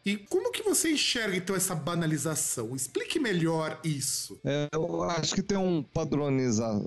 E como que você enxerga então essa banalização? Explique melhor isso. É, eu acho que tem um padronizar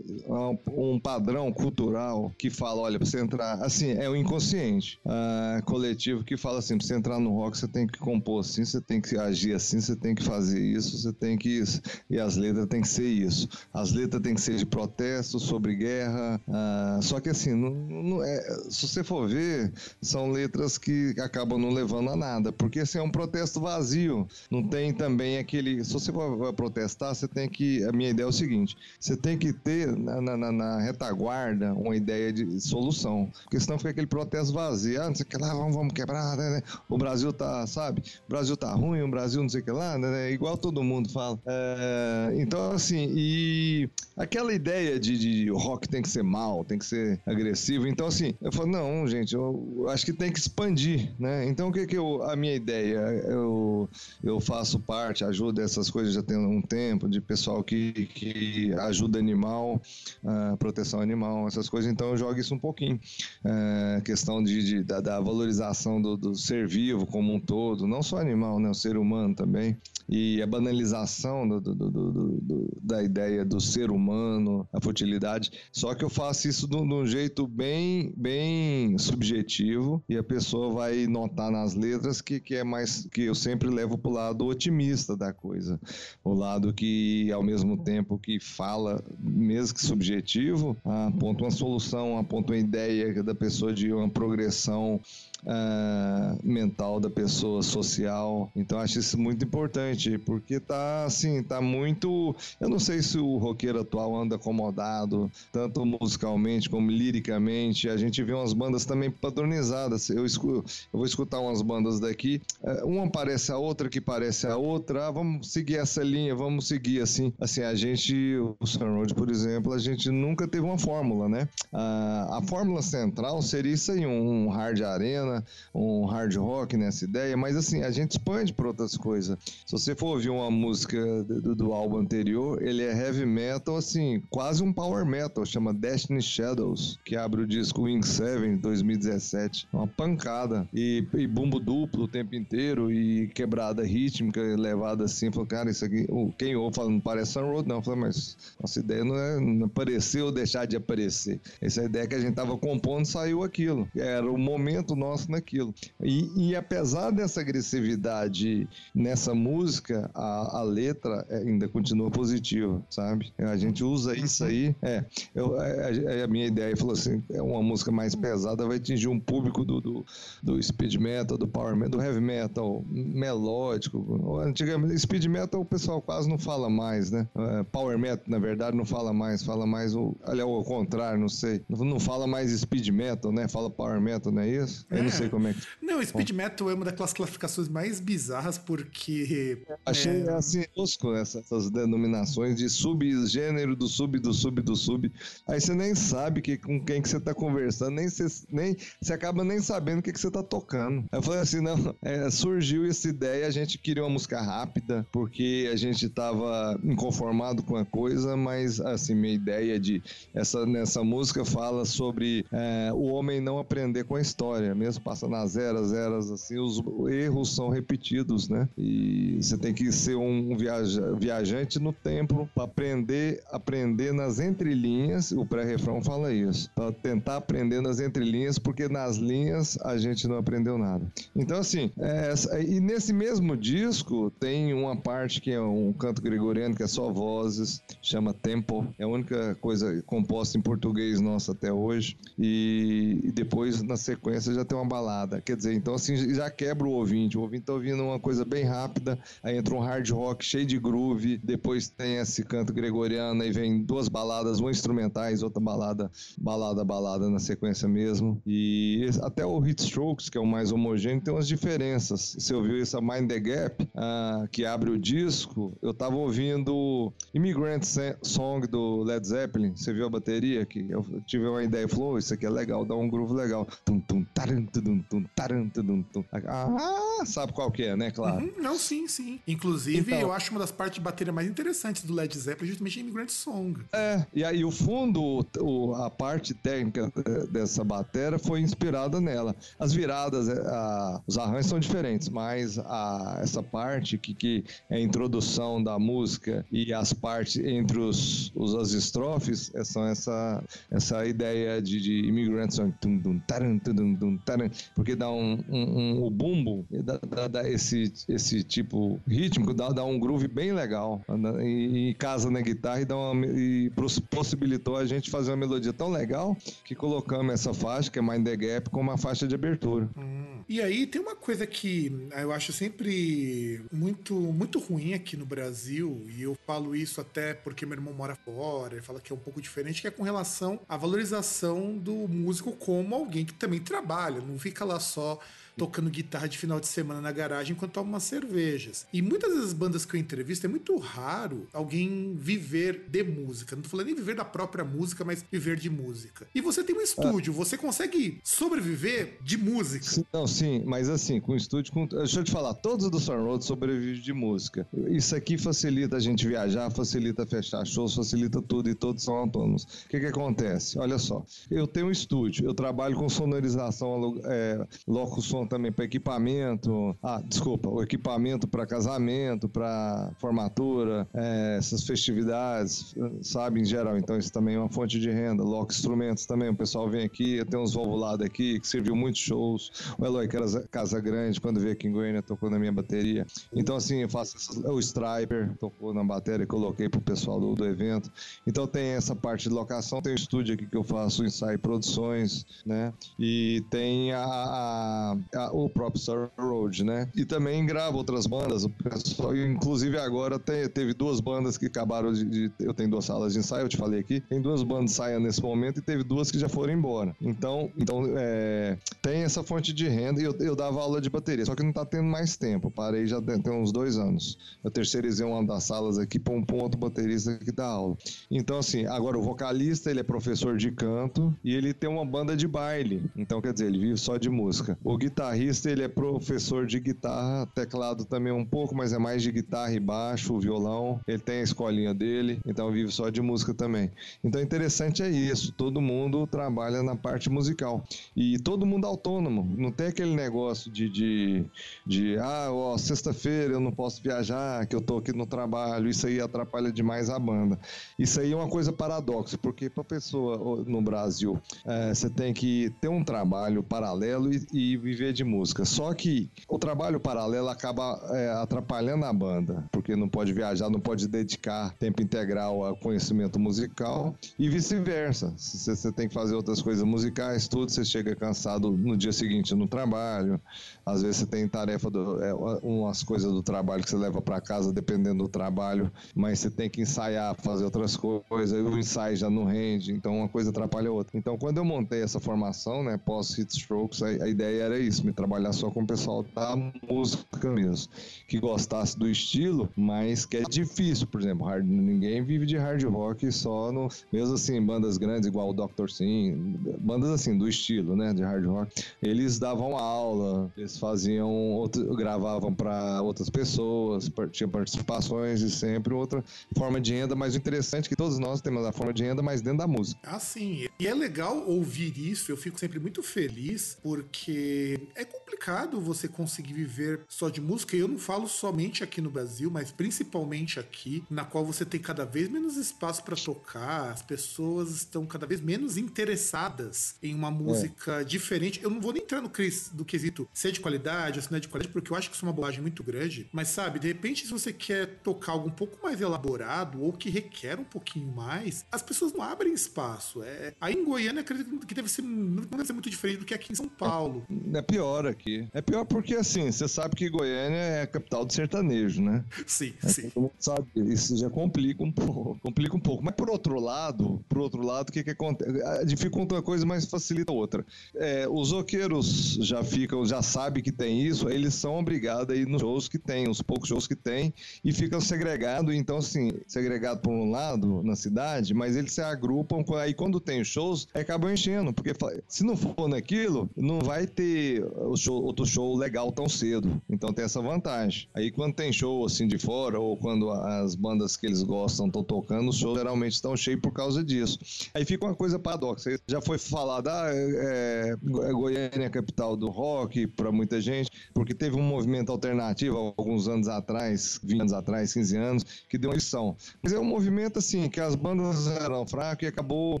um padrão cultural que fala, olha, pra você entrar, assim, é o inconsciente uh, coletivo que fala assim, pra você entrar no rock você tem que compor assim, você tem que agir assim, você tem que fazer isso, você tem que isso. E as letras tem que ser isso. As letras tem que ser de protesto, sobre guerra. Uh, só que assim, não, não é, se você for ver são letras que acabam não levando a nada, porque assim, é um protesto vazio. Não tem também aquele. Se você vai protestar, você tem que. A minha ideia é o seguinte: você tem que ter na, na, na retaguarda uma ideia de solução, porque senão fica aquele protesto vazio. Ah, não sei o que lá, vamos, vamos quebrar, né, né? O Brasil tá, sabe? O Brasil tá ruim, o Brasil não sei o que lá, né? né igual todo mundo fala. É, então, assim, e aquela ideia de, de rock tem que ser mal, tem que ser agressivo. Então, assim, eu falo, não, gente, eu acho que tem que expandir, né? Então o que que eu a minha ideia, eu, eu faço parte, ajudo essas coisas já tem um tempo, de pessoal que, que ajuda animal, uh, proteção animal, essas coisas, então eu jogo isso um pouquinho. Uh, questão de, de da, da, valorização do, do ser vivo como um todo, não só animal, né, o ser humano também e a banalização do, do, do, da ideia do ser humano, a futilidade. Só que eu faço isso de um jeito bem, bem subjetivo e a pessoa vai notar nas letras que, que é mais que eu sempre levo para o lado otimista da coisa, o lado que ao mesmo tempo que fala, mesmo que subjetivo, aponta uma solução, aponta uma ideia da pessoa de uma progressão uh, mental da pessoa, social. Então acho isso muito importante, porque tá assim, tá muito. Eu não sei se o roqueiro atual anda acomodado, tanto musicalmente como liricamente. A gente vê umas bandas também padronizadas. Eu, eu vou escutar umas bandas daqui, uh, uma parece a outra, que parece a outra. Ah, vamos seguir essa linha, vamos seguir assim. Assim, a gente, o Sunroad, por exemplo, a gente nunca teve uma fórmula, né? Uh, a fórmula central seria isso aí, um hard arena um hard rock nessa ideia, mas assim, a gente expande para outras coisas. Se você for ouvir uma música do, do, álbum anterior, ele é heavy metal, assim, quase um power metal, chama Destiny Shadows, que abre o disco Wing 7 2017. Uma pancada. E, e bumbo duplo o tempo inteiro, e quebrada rítmica, levada assim. Falei, cara, isso aqui, quem ouve fala, não parece Sunroad, não. Eu falei, mas nossa ideia não é não aparecer ou deixar de aparecer. Essa ideia que a gente tava compondo saiu aquilo. Era o momento nosso naquilo. E, e apesar dessa agressividade nessa música, a, a letra ainda continua positiva, sabe? A gente usa isso aí. É, eu, a, é, é, a, minha ideia falou assim: é uma música mais pesada, vai atingir um público do, do, do speed metal, do power metal, do heavy metal, melódico. Antigamente, speed metal o pessoal quase não fala mais, né? É, power metal, na verdade, não fala mais, fala mais o. Aliás, ao contrário, não sei. Não fala mais speed metal, né? Fala power metal, não é isso? É. Não sei como é que. Não, speed metal é uma daquelas classificações mais bizarras porque. Achei é... assim, tosco essas denominações de subgênero do sub, do sub, do sub. Aí você nem sabe que, com quem que você tá conversando, nem você, nem, acaba nem sabendo o que, que você tá tocando. Aí eu falei assim: não, é, surgiu essa ideia, a gente queria uma música rápida, porque a gente tava inconformado com a coisa, mas assim, minha ideia de. Essa, nessa música fala sobre é, o homem não aprender com a história, mesmo passa nas eras, eras, assim, os erros são repetidos, né? E você tem que ser um viaja, viajante no tempo para aprender, aprender nas entrelinhas, o pré-refrão fala isso, para tentar aprender nas entrelinhas, porque nas linhas a gente não aprendeu nada. Então, assim, é, e nesse mesmo disco tem uma parte que é um canto gregoriano, que é só vozes, chama Tempo, é a única coisa composta em português nossa até hoje, e, e depois na sequência já tem uma balada. Quer dizer, então assim já quebra o ouvinte. O ouvinte tá ouvindo uma coisa bem rápida, aí entra um hard rock cheio de groove, depois tem esse canto gregoriano, aí vem duas baladas, uma instrumentais, outra balada, balada, balada na sequência mesmo. E até o Hit Strokes, que é o mais homogêneo, tem umas diferenças. Você ouviu essa Mind the Gap, ah, que abre o disco, eu tava ouvindo Immigrant Song do Led Zeppelin. Você viu a bateria? Que eu tive uma ideia, falou, oh, isso aqui é legal, dá um groove legal. Tum, tum, taran, tum, taran, tum, tum. Ah, sabe qual que é, né? Claro. Uhum, não, sim, sim. Inclusive, então, eu acho uma das partes de bateria mais interessantes do Led Zeppelin justamente Immigrant Song. É, e aí o fundo, o, a parte técnica dessa bateria foi inspirada nela. As viradas, é, a, os arranjos são diferentes, mas a, essa parte que, que é a introdução da música e as partes entre os, os as estrofes é, são essa, essa ideia de, de Immigrant Song. Tum, dum, taran, tum, dum, taran, porque dá um, um, um, o bumbo, dá, dá, dá, esse, esse tipo rítmico, dá, dá um groove bem legal. E, e casa na guitarra e, dá uma, e possibilitou a gente fazer uma melodia tão legal que colocamos essa faixa, que é Mind the Gap, como uma faixa de abertura. Hum. E aí tem uma coisa que eu acho sempre muito, muito ruim aqui no Brasil, e eu falo isso até porque meu irmão mora fora, ele fala que é um pouco diferente, que é com relação à valorização do músico como alguém que também trabalha, fica lá só tocando guitarra de final de semana na garagem enquanto toma umas cervejas. E muitas das bandas que eu entrevisto é muito raro alguém viver de música. Não tô falando nem viver da própria música, mas viver de música. E você tem um estúdio, você consegue sobreviver de música. Sim, não, sim, mas assim, com estúdio, com... deixa eu te falar, todos do Sun Road sobrevivem de música. Isso aqui facilita a gente viajar, facilita fechar shows, facilita tudo e todos são autônomos. O que que acontece? Olha só, eu tenho um estúdio, eu trabalho com sonorização, é, loco também para equipamento, ah, desculpa, o equipamento para casamento, para formatura, é, essas festividades, sabe, em geral. Então isso também é uma fonte de renda. Loco instrumentos também, o pessoal vem aqui, tenho uns valvulados aqui, que serviu muitos shows. O Eloy, Casa Grande, quando veio aqui em Goiânia, tocou na minha bateria. Então assim, eu faço o Striper, tocou na bateria, coloquei pro pessoal do, do evento. Então tem essa parte de locação, tem o estúdio aqui que eu faço ensaio e produções, né? E tem a, a, a, o próprio Star Road, né? E também gravo outras bandas. O pessoal, inclusive agora tem, teve duas bandas que acabaram de, de, Eu tenho duas salas de ensaio, eu te falei aqui. Tem duas bandas ensaiando nesse momento e teve duas que já foram embora. Então, então é, tem essa fonte de renda e eu, eu dava aula de bateria, só que não tá tendo mais tempo. Parei já tem, tem uns dois anos. Eu terceirizei uma das salas aqui para um outro baterista que dá aula. Então, assim, agora o vocalista, ele é professor de canto e ele tem uma banda de baile. Então, quer dizer, ele vive só de música. O guitarrista, ele é professor de guitarra, teclado também um pouco, mas é mais de guitarra e baixo, violão. Ele tem a escolinha dele, então vive só de música também. Então, interessante é isso. Todo mundo trabalha na parte musical. E todo mundo autônomo. Não tem aquele negócio de, de, de ah, ó, sexta-feira eu não posso viajar, que eu tô aqui no trabalho. Isso aí atrapalha demais a banda. Isso aí é uma coisa paradoxa, porque para pessoa no Brasil, é, você tem que ter um trabalho paralelo e, e, viver de música. Só que o trabalho paralelo acaba é, atrapalhando a banda, porque não pode viajar, não pode dedicar tempo integral ao conhecimento musical e vice-versa. Se você tem que fazer outras coisas musicais, tudo, você chega cansado no dia seguinte no trabalho. Às vezes você tem tarefa, do, é, umas coisas do trabalho que você leva para casa, dependendo do trabalho, mas você tem que ensaiar, fazer outras coisas, o ensaio já não rende, então uma coisa atrapalha a outra. Então, quando eu montei essa formação, né, pós-Hit Strokes, a, a, ideia era isso, me trabalhar só com o pessoal da música mesmo, que gostasse do estilo, mas que é difícil, por exemplo, hard, ninguém vive de hard rock só no, mesmo assim, bandas grandes igual o Dr. Sim, bandas assim, do estilo, né, de hard rock, eles davam aula, eles faziam, outro, gravavam para outras pessoas, tinha participações e sempre outra forma de renda, mas o interessante é que todos nós temos a forma de renda, mas dentro da música. Ah, sim. E é legal ouvir isso, eu fico sempre muito feliz, porque é complicado você conseguir viver só de música, e eu não falo somente aqui no Brasil, mas principalmente aqui, na qual você tem cada vez menos espaço para tocar, as pessoas estão cada vez menos interessadas em uma música é. diferente. Eu não vou nem entrar no do quesito ser de qualidade ou se não é de qualidade, porque eu acho que isso é uma bobagem muito grande, mas sabe, de repente, se você quer tocar algo um pouco mais elaborado ou que requer um pouquinho mais, as pessoas não abrem espaço. É... Aí em Goiânia, acredito que deve ser, não deve ser muito diferente do que aqui em São Paulo. É, é pior aqui. É pior porque, assim, você sabe que Goiânia é a capital do sertanejo, né? Sim, é, sim. Todo mundo sabe, isso já complica um pouco. Complica um pouco. Mas por outro lado, por outro lado, o que que acontece? Dificulta uma coisa, mas facilita outra. É, os roqueiros já ficam, já sabem que tem isso, eles são obrigados a ir nos shows que tem, os poucos shows que tem, e ficam segregados. Então, assim, segregado por um lado na cidade, mas eles se agrupam, aí quando tem shows, acabam enchendo, porque se não for naquilo, não vai ter o show, outro show legal tão cedo. Então tem essa vantagem. Aí quando tem show assim de fora, ou quando as bandas que eles gostam estão tocando, os shows geralmente estão cheios por causa disso. Aí fica uma coisa paradoxa. Já foi falado, ah, é, é, Goiânia é capital do rock para muita gente, porque teve um movimento alternativo alguns anos atrás, 20 anos atrás, 15 anos, que deu uma lição. Mas é um movimento assim, que as bandas eram fracas e acabou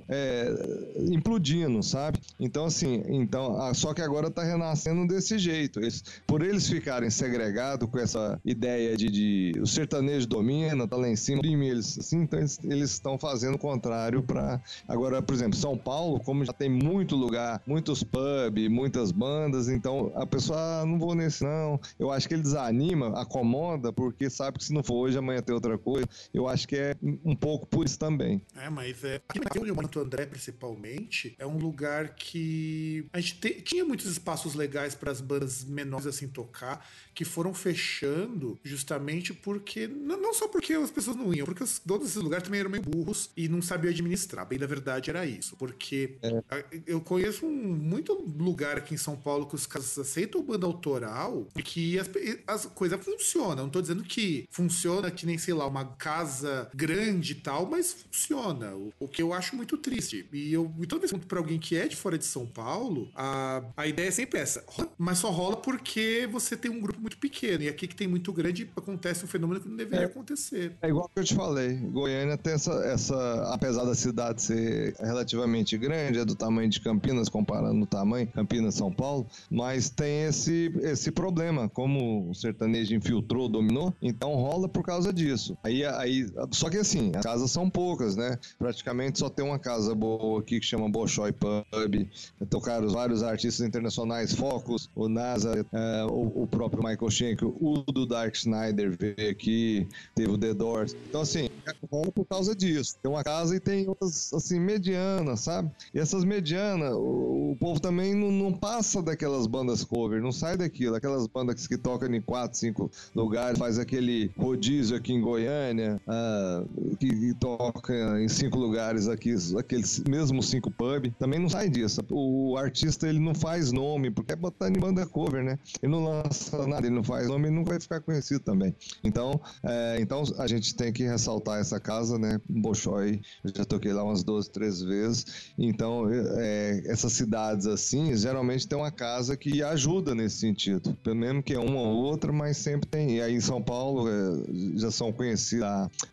é, implodindo, sabe? Então, assim, então, só que agora tá renascendo desse jeito. Eles, por eles ficarem segregados com essa ideia de, de o sertanejo domina, tá lá em cima, eles, assim, então eles estão fazendo o contrário para agora, por exemplo, São Paulo, como já tem muito lugar, muitos pubs, muitas bandas, então a pessoa, ah, não vou nesse não. Eu acho que ele desanima, acomoda, porque sabe que se não for hoje, amanhã tem outra coisa. Eu acho que é um pouco por isso também. É, mas é. Aqui eu moro, André, principalmente, é um lugar que a gente te, tinha muitos espaços legais para as bandas menores assim tocar, que foram fechando justamente porque não só porque as pessoas não iam, porque os donos desses lugares também eram meio burros e não sabiam administrar. Bem, na verdade era isso, porque é. eu conheço um, muito lugar aqui em São Paulo que os caras aceitam banda autoral e que as, as coisas funcionam. Não tô dizendo que funciona que nem, sei lá, uma casa grande e tal, mas funciona. O, o que eu acho muito triste. E eu e toda vez que pergunto pra alguém que é de fora de São Paulo, a, a ideia é sempre essa. Mas só rola porque você tem um grupo muito pequeno. E aqui que tem muito grande, acontece um fenômeno que não deveria é, acontecer. É igual que eu te falei. Goiânia tem essa, essa. Apesar da cidade ser relativamente grande, é do tamanho de Campinas, comparando o tamanho, Campinas, São Paulo, mas tem esse, esse problema. Como o sertanejo infiltrou, dominou, então rola por causa disso. Aí, aí, só que assim, as casas são poucas, né? Praticamente só tem uma casa boa aqui que chama Bolshoi Pub. Tocaram vários artistas internacionais, Focus, o NASA, uh, o, o, próprio Michael Schenck, o do Dark Snyder veio aqui, teve o The Doors. Então, assim, rola por causa disso. Tem uma casa e tem outras, assim, medianas, sabe? E essas medianas, o, o povo também não, não, passa daquelas bandas cover, não sai daquilo. Aquelas bandas que tocam em quatro, cinco lugares, faz aquele rodízio aqui em Goiânia, uh, que, que, toca em cinco lugares aqui, aqueles mesmos cinco pub, também não sai disso. O artista, ele não faz nome, porque é botando banda cover, né? Ele não lança nada, ele não faz nome, ele não vai ficar conhecido também. Então, é, então a gente tem que ressaltar essa casa, né? Bolshoi, eu já toquei lá umas 12, 13 vezes. Então, é, essas cidades assim, geralmente tem uma casa que ajuda nesse sentido. Pelo menos que é uma ou outra, mas sempre tem. E aí em São Paulo é, já são conhecidos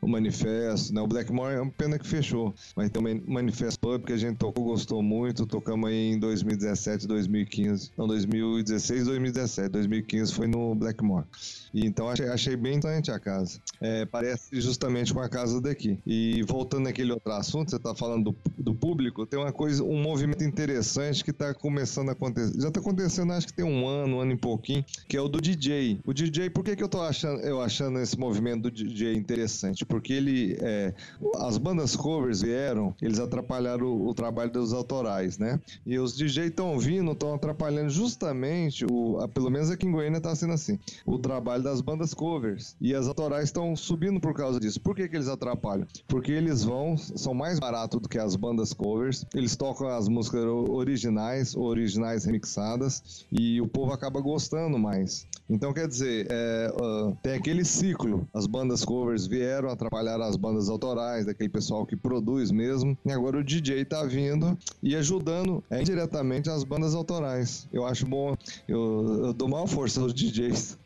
o Manifesto, né? O Blackmore é uma pena que fechou, mas tem o Manifesto Pub que a gente tocou, gostou muito. Tocamos aí em 2017, 2015. Não, 2016, 2017. 2015 foi no Blackmore. E então achei, achei bem interessante a casa. É, parece justamente com a casa daqui. E voltando naquele outro assunto, você está falando do, do, público, tem uma coisa, um movimento interessante que está começando a acontecer. Já está acontecendo, acho que tem um ano, um ano e pouquinho, que é o do DJ. O DJ, por que, que eu tô achando, eu achando esse movimento do DJ interessante? Porque ele, é, as bandas covers vieram, eles atrapalharam o, o trabalho dos autorais, né? E os DJs estão vindo, estão atrapalhando justamente, o, a, pelo menos aqui em Goiânia está sendo assim, o trabalho das bandas covers. E as autorais estão subindo por causa disso. Por que, que eles atrapalham? Porque eles vão, são mais baratos do que as bandas covers, eles tocam as músicas originais, originais remixadas, e o povo acaba gostando mais. Então, quer dizer, é, uh, tem aquele ciclo. As bandas covers vieram atrapalhar as bandas autorais, daquele pessoal que produz mesmo, e agora o DJ tá vindo e ajudando é, indiretamente as bandas autorais. Eu acho bom, eu, eu dou maior força aos DJs.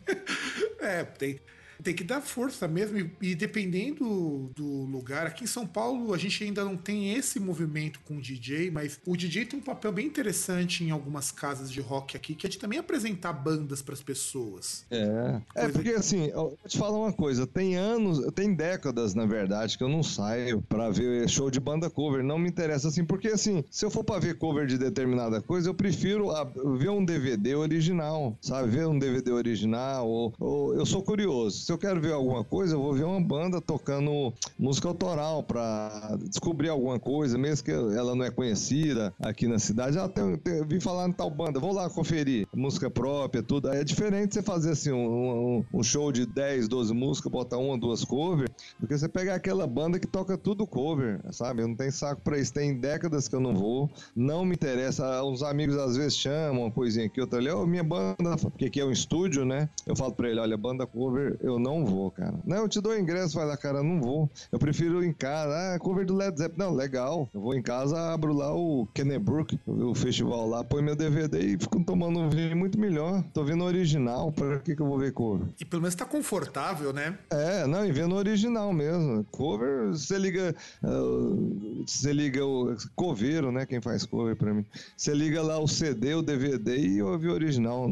é, tem, tem que dar força mesmo, e, e, dependendo do lugar, aqui em São Paulo a gente ainda não tem esse movimento com o DJ, mas o DJ tem um papel bem interessante em algumas casas de rock aqui, que é de também apresentar bandas para as pessoas. É, é porque que... assim, eu vou te falar uma coisa, tem anos, tem décadas na verdade que eu não saio para ver show de banda cover, não me interessa assim, porque assim, se eu for para ver cover de determinada coisa, eu prefiro a, ver um DVD original, sabe, ver um DVD original, ou, ou eu sou curioso, se eu quero ver alguma coisa, eu vou ver uma banda tocando música autoral para descobrir alguma coisa, mesmo que ela não é conhecida aqui na cidade. Ah, tem, tem, vim falar em tal banda, vou lá conferir. Música própria, tudo. É diferente você fazer assim um, um, um show de 10, 12 músicas, botar uma, duas cover, do que você pegar aquela banda que toca tudo cover, sabe? Eu não tenho saco pra isso. Tem décadas que eu não vou, não me interessa. Os amigos às vezes chamam uma coisinha aqui, outra ali, oh, minha banda, porque aqui é um estúdio, né? Eu falo pra ele, olha, banda cover, eu não vou, cara. Não, eu te dou ingresso, vai lá, cara, não vou. Eu prefiro ir em casa. Ah, cover do Led Zeppelin. Não, legal. Eu vou em casa, abro lá o Kennebrook, o festival lá, põe meu DVD e fico tomando um vinho muito melhor. Tô vendo o original, pra que que eu vou ver cover? E pelo menos tá confortável, né? É, não, e vendo o original mesmo. Cover, você liga, uh, você liga o coveiro, né, quem faz cover pra mim. Você liga lá o CD, o DVD e ouve o original.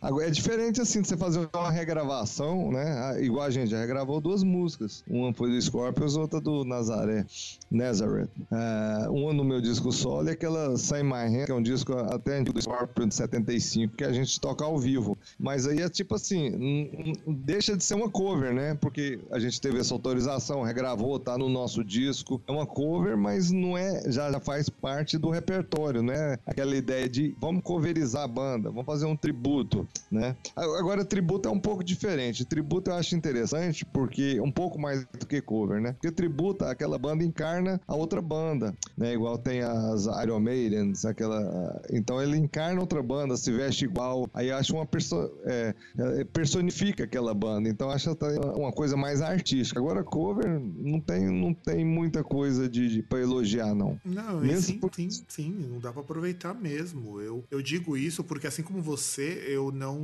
Agora, é diferente assim, de você fazer uma regravação, né? Ah, igual a gente já gravou duas músicas. Uma foi do Scorpions, outra do Nazaré, Nazareth. Uh, uma no meu disco solo e aquela Say My Hand, que é um disco até do Scorpions de 75 45 que a gente toca ao vivo. Mas aí é tipo assim, deixa de ser uma cover, né? Porque a gente teve essa autorização, regravou, tá no nosso disco. É uma cover, mas não é, já, já faz parte do repertório, né? Aquela ideia de vamos coverizar a banda, vamos fazer um tributo, né? Agora, tributo é um pouco diferente. Tributo eu acho interessante porque um pouco mais do que cover, né? Porque tributo, aquela banda encarna a outra banda, né? Igual tem as Iron Maidens, aquela. Então ele encarna outra banda, se veste igual. Aí acho uma perso... É, é, personifica aquela banda. Então acho uma coisa mais artística. Agora, cover não tem, não tem muita coisa de, de para elogiar, não. Não, mesmo sim, por... sim, sim, não dá para aproveitar mesmo. Eu, eu digo isso porque, assim como você, eu não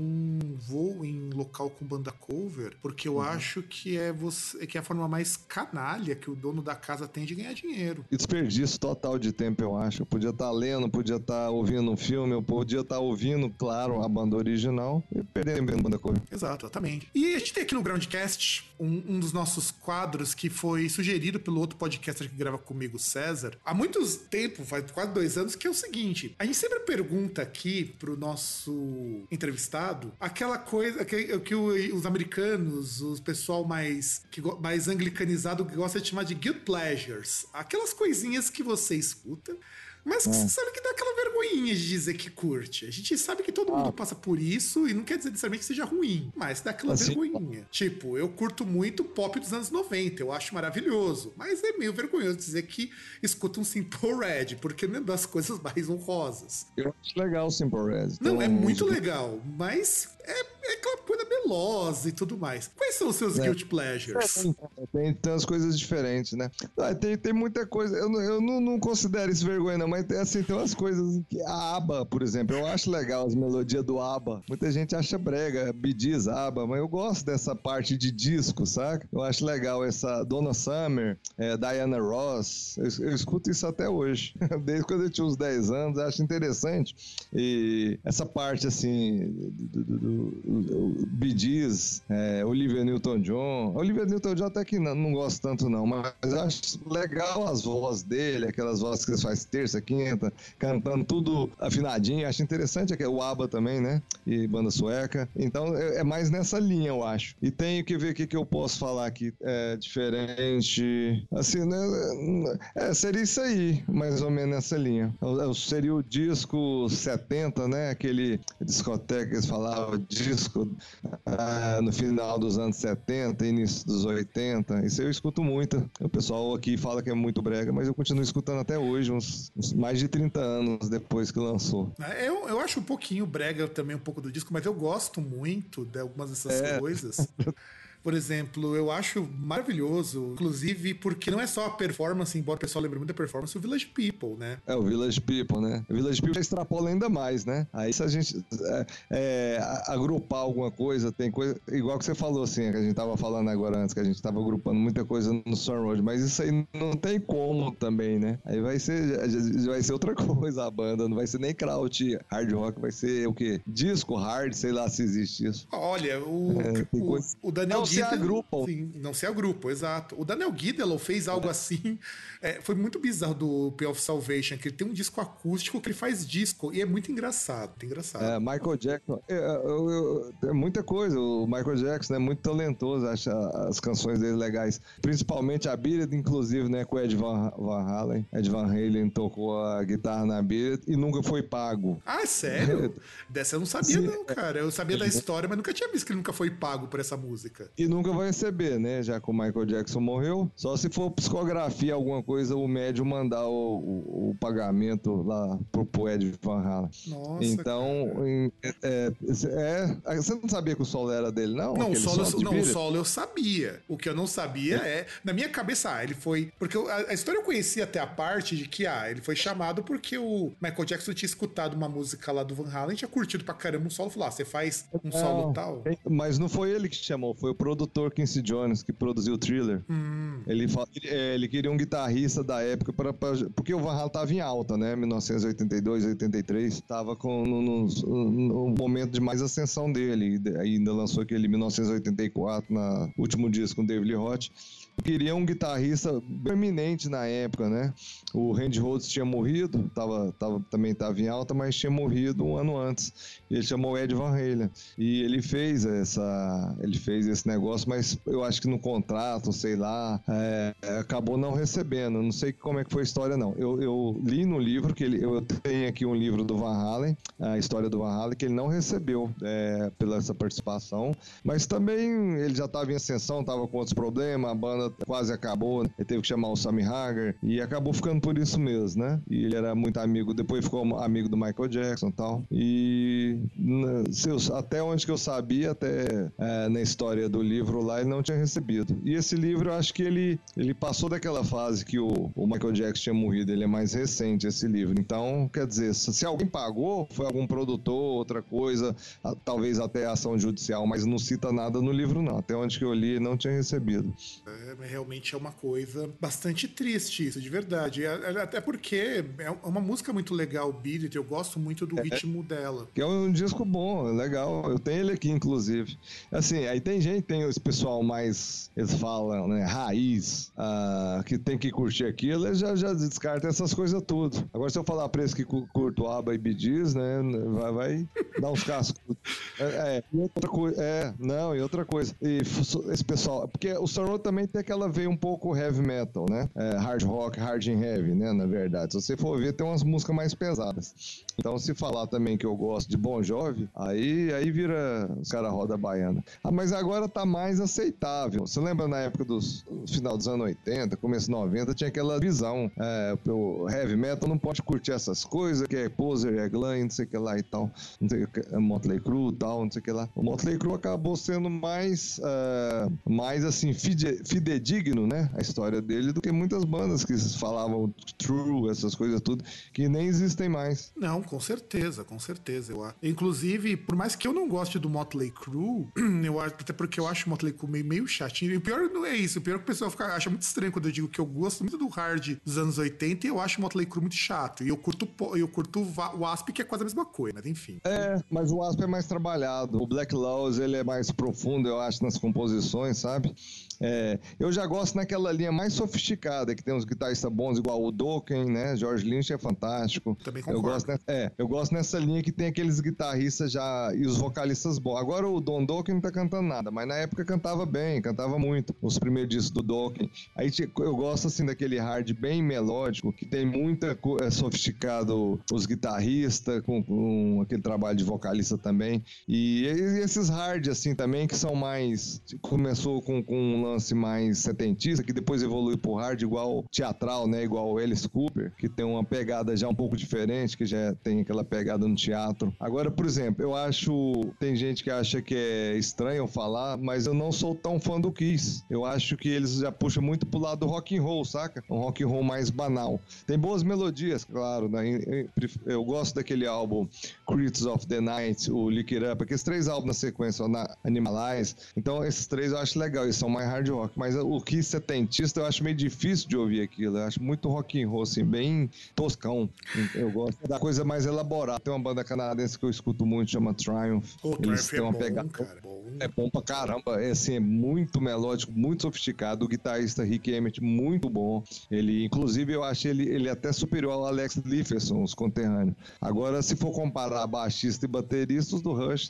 vou em local com banda cover, porque eu uhum. acho que é, você, que é a forma mais canalha que o dono da casa tem de ganhar dinheiro. Desperdício total de tempo, eu acho. Eu podia estar tá lendo, podia estar tá ouvindo um filme, eu podia estar tá ouvindo, claro, a banda original e perdendo a banda cover. Exato, exatamente. E a gente tem aqui no Groundcast um, um dos nossos quadros que foi sugerido pelo outro podcaster que grava comigo, César, há muitos tempo, faz quase dois anos, que é o seguinte: a gente sempre pergunta aqui pro nosso entrevistado aquela coisa que, que os americanos, os pessoal mais, que, mais anglicanizado que gosta de chamar de guilt pleasures. Aquelas coisinhas que você escuta mas é. você sabe que dá aquela vergonhinha de dizer que curte. A gente sabe que todo ah. mundo passa por isso e não quer dizer necessariamente que seja ruim, mas dá aquela assim, vergonhinha. Tipo, eu curto muito pop dos anos 90, eu acho maravilhoso, mas é meio vergonhoso dizer que escuta um Simple Red, porque não é das coisas mais honrosas. Eu acho legal o Simple Red. Não, é muito legal, mas é, é aquela coisa melosa e tudo mais. Quais são os seus é. guilty pleasures? Tem, tem, tem as coisas diferentes, né? Ah, tem, tem muita coisa. Eu, eu não, não considero isso vergonha, não, mas assim, tem umas coisas que. A ABBA, por exemplo, eu acho legal as melodias do ABBA. Muita gente acha brega, Bidiz, ABBA, mas eu gosto dessa parte de disco, saca? Eu acho legal essa Donna Summer, é, Diana Ross. Eu, eu, escuto isso até hoje. Desde quando eu tinha uns 10 anos, eu acho interessante. E essa parte, assim, do, do, do, Bidiz, é, Olivia Newton-John. Olivia Newton-John até que não, não gosto tanto, não, mas acho legal as vozes dele, aquelas vozes que ele faz terça, quinta, cantando tudo afinadinho. Acho interessante é o ABBA também, né? E banda sueca. Então é, é mais nessa linha, eu acho. E tenho que ver o que, que eu posso falar aqui. É diferente. Assim, né? É, seria isso aí, mais ou menos nessa linha. É seria o disco 70, né? Aquele discoteca que eles falavam, disco ah, no final dos anos 70, início dos 80. Isso eu escuto muito. O pessoal aqui fala que é muito brega, mas eu continuo escutando até hoje, uns, uns mais de 30 anos depois que lançou. É, eu, eu acho um pouquinho brega também, um pouco do disco, mas eu gosto muito de algumas dessas é. coisas. por exemplo, eu acho maravilhoso, inclusive porque não é só a performance, embora o pessoal lembre muito da performance, o Village People, né? É, o Village People, né? O Village People extrapola ainda mais, né? Aí se a gente é, é, agrupar alguma coisa, tem coisa, igual que você falou assim, que a gente tava falando agora antes, que a gente tava agrupando muita coisa no Sun Road, mas isso aí não tem como também, né? Aí vai ser, vai ser outra coisa a banda, não vai ser nem kraut hard rock, vai ser o quê? Disco hard, sei lá se existe isso. Olha, o, é, o, o Daniel se agrupam. Sim, não se agrupam, exato. O Daniel Guidelow fez algo é. assim. É, foi muito bizarro do Pay of Salvation, que ele tem um disco acústico que ele faz disco e é muito engraçado. Engraçado. É, Michael Jackson. É, é, é muita coisa. O Michael Jackson é muito talentoso, acha as canções dele legais. Principalmente a Beat inclusive, né, com o Ed Van, Van Halen. Ed Van Halen tocou a guitarra na Beat e nunca foi pago. Ah, sério? Dessa eu não sabia, Sim. não, cara. Eu sabia da história, mas nunca tinha visto que ele nunca foi pago por essa música e nunca vai receber, né? Já que o Michael Jackson morreu. Só se for psicografia, alguma coisa, o médium mandar o, o, o pagamento lá pro, pro Ed Van Halen. Nossa. Então, é, é, é, Você não sabia que o solo era dele, não? Não, o solo, solo não, o solo eu sabia. O que eu não sabia é. é na minha cabeça, ah, ele foi. Porque a, a, história eu conhecia até a parte de que, ah, ele foi chamado porque o Michael Jackson tinha escutado uma música lá do Van Halen, tinha curtido pra caramba um solo, falou, ah, você faz um solo tal. Mas não foi ele que chamou, foi o produtor Quincy Jones, que produziu o thriller. Hum. Ele, é, ele queria um guitarrista da época, pra, pra, porque o Van Halen tava em alta, né? 1982, 83, tava com, no, no, no momento de mais ascensão dele. Ainda lançou aquele 1984, na último disco com David Lee Roth queria um guitarrista permanente na época, né? O Randy Rhodes tinha morrido, tava, tava, também estava em alta, mas tinha morrido um ano antes. Ele chamou Ed Van Halen. E ele fez essa, ele fez esse negócio, mas eu acho que no contrato, sei lá, é, acabou não recebendo. Não sei como é que foi a história, não. Eu, eu li no livro que ele, eu tenho aqui um livro do Van Halen, a história do Van Halen, que ele não recebeu é, pela essa participação, mas também ele já estava em ascensão, estava com outros problemas, a banda quase acabou, ele teve que chamar o Sammy Hagar e acabou ficando por isso mesmo, né? E ele era muito amigo, depois ficou amigo do Michael Jackson e tal. E seus, até onde que eu sabia, até é, na história do livro lá, ele não tinha recebido. E esse livro, eu acho que ele, ele passou daquela fase que o, o Michael Jackson tinha morrido, ele é mais recente esse livro. Então, quer dizer, se alguém pagou, foi algum produtor, outra coisa, talvez até ação judicial, mas não cita nada no livro, não. Até onde que eu li, não tinha recebido. É, realmente é uma coisa bastante triste isso, de verdade. É, é, até porque é uma música muito legal, Beat It, eu gosto muito do é, ritmo dela. Que é um disco bom, é legal. Eu tenho ele aqui, inclusive. Assim, aí tem gente, tem esse pessoal mais, eles falam, né, raiz, uh, que tem que curtir aquilo, eles já, já descartam essas coisas tudo. Agora, se eu falar pra eles que curto ABBA e Bidiz, né, vai, vai dar uns cascos. É, é, outra coisa, é, não, e outra coisa. E esse pessoal, porque o Sorrow também tem aquela veia um pouco heavy metal, né? É, hard rock, hard and heavy, né? Na verdade. Se você for ver, tem umas músicas mais pesadas. Então, se falar também que eu gosto de Bon Jovi, aí, aí vira os caras roda baiana. Ah, mas agora tá mais aceitável. Você lembra na época dos final dos anos 80, começo 90, tinha aquela visão. É, o heavy metal não pode curtir essas coisas, que é poser, é glam, não sei o que lá e tal. Não sei o que, é Motley Crue e tal, não sei o que lá. O Motley Crue acabou sendo mais, uh, mais assim, fide, fidedigno, né? A história dele do que muitas bandas que falavam true, essas coisas tudo, que nem existem mais. Não, com certeza, com certeza. Eu, inclusive, por mais que eu não goste do Motley Crue, eu até porque eu acho o Motley Crue meio, meio chatinho. E o pior não é isso, o pior é que o pessoal fica, acha muito estranho quando eu digo que eu gosto muito do hard dos anos 80 e eu acho o Motley Crue muito chato. E eu curto, eu curto o Asp, que é quase a mesma coisa, mas enfim. É, mas o Asp é mais trabalhado. O Black Laws, ele é mais profundo, eu acho, nas composições, sabe? É, eu já gosto naquela linha mais sofisticada, que tem uns guitarristas bons, igual o Dokken, né? George Lynch é fantástico. Também concordo. Eu gosto, nessa, é, eu gosto nessa linha que tem aqueles guitarristas já e os vocalistas bons. Agora o Don Dokken não tá cantando nada, mas na época cantava bem, cantava muito. Os primeiros discos do Dokken. Aí eu gosto assim daquele hard bem melódico, que tem muita é, sofisticado os guitarristas, com, com, aquele trabalho de vocalista também. E, e esses hard assim também, que são mais. Começou com, com um lance mais setentista, que depois evolui pro hard igual teatral, né? Igual o Alice Cooper, que tem uma pegada já um pouco diferente, que já tem aquela pegada no teatro. Agora, por exemplo, eu acho. Tem gente que acha que é estranho falar, mas eu não sou tão fã do Kiss. Eu acho que eles já puxam muito pro lado do rock and roll, saca? Um rock and roll mais banal. Tem boas melodias, claro, né? Eu gosto daquele álbum Critics of the Night, o Lick It Up, aqueles três álbuns na sequência, na Animalize. Então, esses três eu acho legal, eles são mais hard rock. Mas o Kiss setentista eu acho meio difícil de ouvir aquilo. Eu acho muito rock and roll, assim, bem toscão. Eu gosto da coisa mais elaborada. Tem uma banda canadense que eu escuto muito, chama Triumph. O Eles Triumph têm é uma é pegada. Bom, cara, bom. É bom pra caramba. É, assim, é muito melódico, muito sofisticado. O guitarrista Rick Emmett, muito bom. Ele, inclusive, eu acho ele, ele até superior ao Alex Lifferson, os conterrâneos. Agora, se for comparar baixista e baterista, os do Rush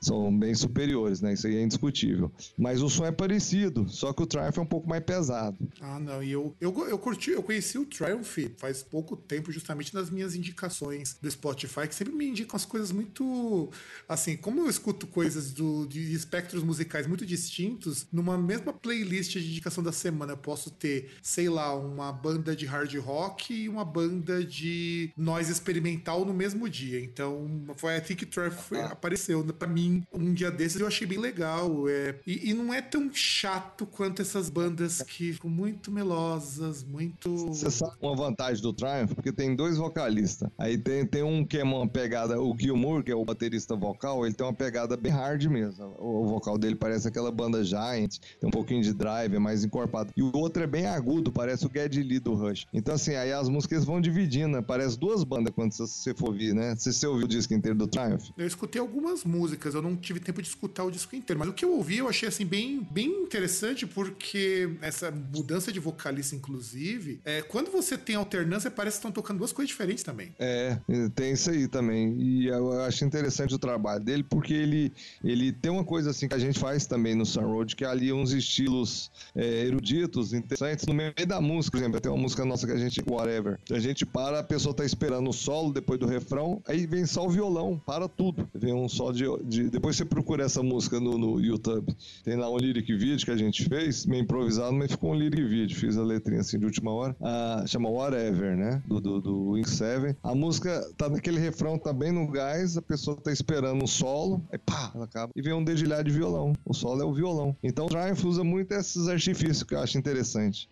são bem superiores, né? Isso aí é indiscutível. Mas o som é parecido, só que o Triumph é um pouco mais pesado. Ah, não. E eu, eu, eu curti, eu conheci o Triumph faz pouco tempo, justamente nas minhas indicações do Spotify, que sempre me indicam as coisas muito. Assim, como eu escuto coisas do, de espectros musicais muito distintos, numa mesma playlist de indicação da semana, eu posso ter, sei lá, uma banda de hard rock e uma banda de noise experimental no mesmo dia. Então, foi assim que Triumph ah. apareceu. para mim, um dia desses eu achei bem legal. É, e, E, e, não é tão chato quanto essas bandas que ficam muito melosas, muito. Você sabe uma vantagem do Triumph? Porque tem dois vocalistas. Aí tem, tem um que é uma pegada, o Gilmour, que é o baterista vocal, ele tem uma pegada bem hard mesmo. O, o vocal dele parece aquela banda Giant, tem um pouquinho de drive, é mais encorpado. E o outro é bem agudo, parece o Geddy Lee do Rush. Então, assim, aí as músicas vão dividindo, né? Parece duas bandas quando você for ouvir, né? Você, você ouviu o disco inteiro do Triumph? Eu escutei algumas músicas, eu não tive tempo de escutar o disco inteiro, mas o que eu ouvi eu achei, assim, bem, bem interessante, porque essa mudança de vocalista, inclusive, é, quando você tem alternância, parece que estão tocando duas coisas diferentes também. É, tem isso aí também. E eu acho interessante o trabalho dele, porque ele, ele tem uma coisa assim que a gente faz também no Sunroad, que é ali uns estilos é, eruditos, interessantes, no meio da música, por exemplo, tem uma música nossa que a gente, Whatever, a gente para, a pessoa tá esperando o solo depois do refrão, aí vem só o violão, para tudo. Vem um solo de. de depois você procura essa música no, no YouTube. Tem lá um lyric video que a gente fez, meio improvisado, mas ficou um lyric video. Fiz a letrinha assim de última hora. Ah, chama Whatever, né? Do, do, do Wing 7. A música tá naquele refrão, tá bem no gás, a pessoa tá esperando um solo, aí pá, ela acaba. E vem um dedilhado de violão. O solo é o violão. Então o Triumph usa muito esses artifícios que eu acho interessante.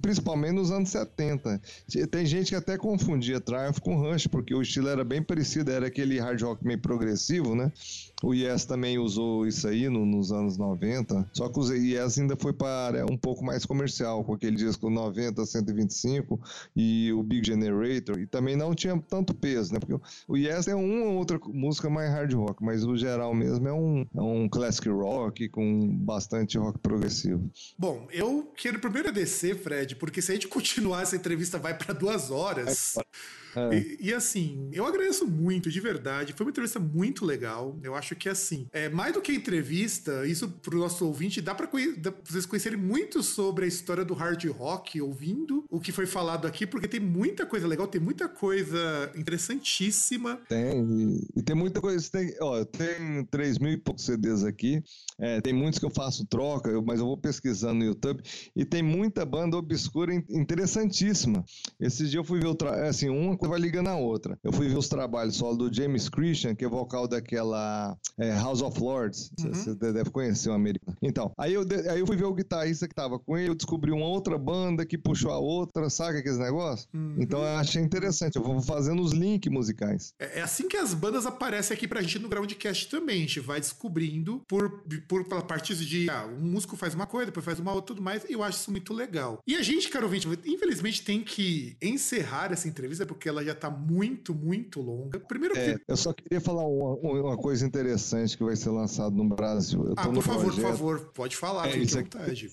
Principalmente nos anos 70. Tem gente que até confundia Triumph com Rush, porque o estilo era bem parecido, era aquele hard rock meio progressivo, né? O Yes também usou isso aí no, nos anos 90, só que o Yes ainda foi para um pouco mais comercial, com aquele disco 90, 125 e o Big Generator, e também não tinha tanto peso, né? Porque o Yes é uma ou outra música mais hard rock, mas o geral mesmo é um, é um classic rock com bastante rock progressivo. Bom, eu quero primeiro descer, Fred, porque se a gente continuar essa entrevista vai para duas horas. É. É. E, e, assim, eu agradeço muito, de verdade. Foi uma entrevista muito legal. Eu acho que, assim, é mais do que entrevista, isso pro nosso ouvinte, dá pra vocês conhecerem muito sobre a história do hard rock, ouvindo o que foi falado aqui, porque tem muita coisa legal, tem muita coisa interessantíssima. Tem, e, tem muita coisa. Tem, ó, tem 3 mil e poucos CDs aqui. É, tem muitos que eu faço troca, mas eu vou pesquisando no YouTube. E tem muita banda obscura interessantíssima. Esses dias eu fui ver, o assim, uma coisa vai ligando a outra. Eu fui ver os trabalhos solo do James Christian, que é vocal daquela é, House of Lords. Você uhum. deve conhecer o americano. Então, aí eu, aí eu fui ver o guitarrista que tava com ele, eu descobri uma outra banda que puxou a outra, sabe aqueles negócios? Uhum. Então eu achei interessante. Eu vou fazendo os links musicais. É, é assim que as bandas aparecem aqui pra gente no Groundcast também. A gente vai descobrindo por por pela parte de ah, um músico faz uma coisa, depois faz uma outra tudo mais. Eu acho isso muito legal. E a gente, caro ouvinte, infelizmente tem que encerrar essa entrevista porque ela já tá muito, muito longa. Primeiro é, que... Eu só queria falar uma, uma, coisa interessante que vai ser lançado no Brasil. ah, por favor, projeto. por favor, pode falar, é, isso aqui, vontade.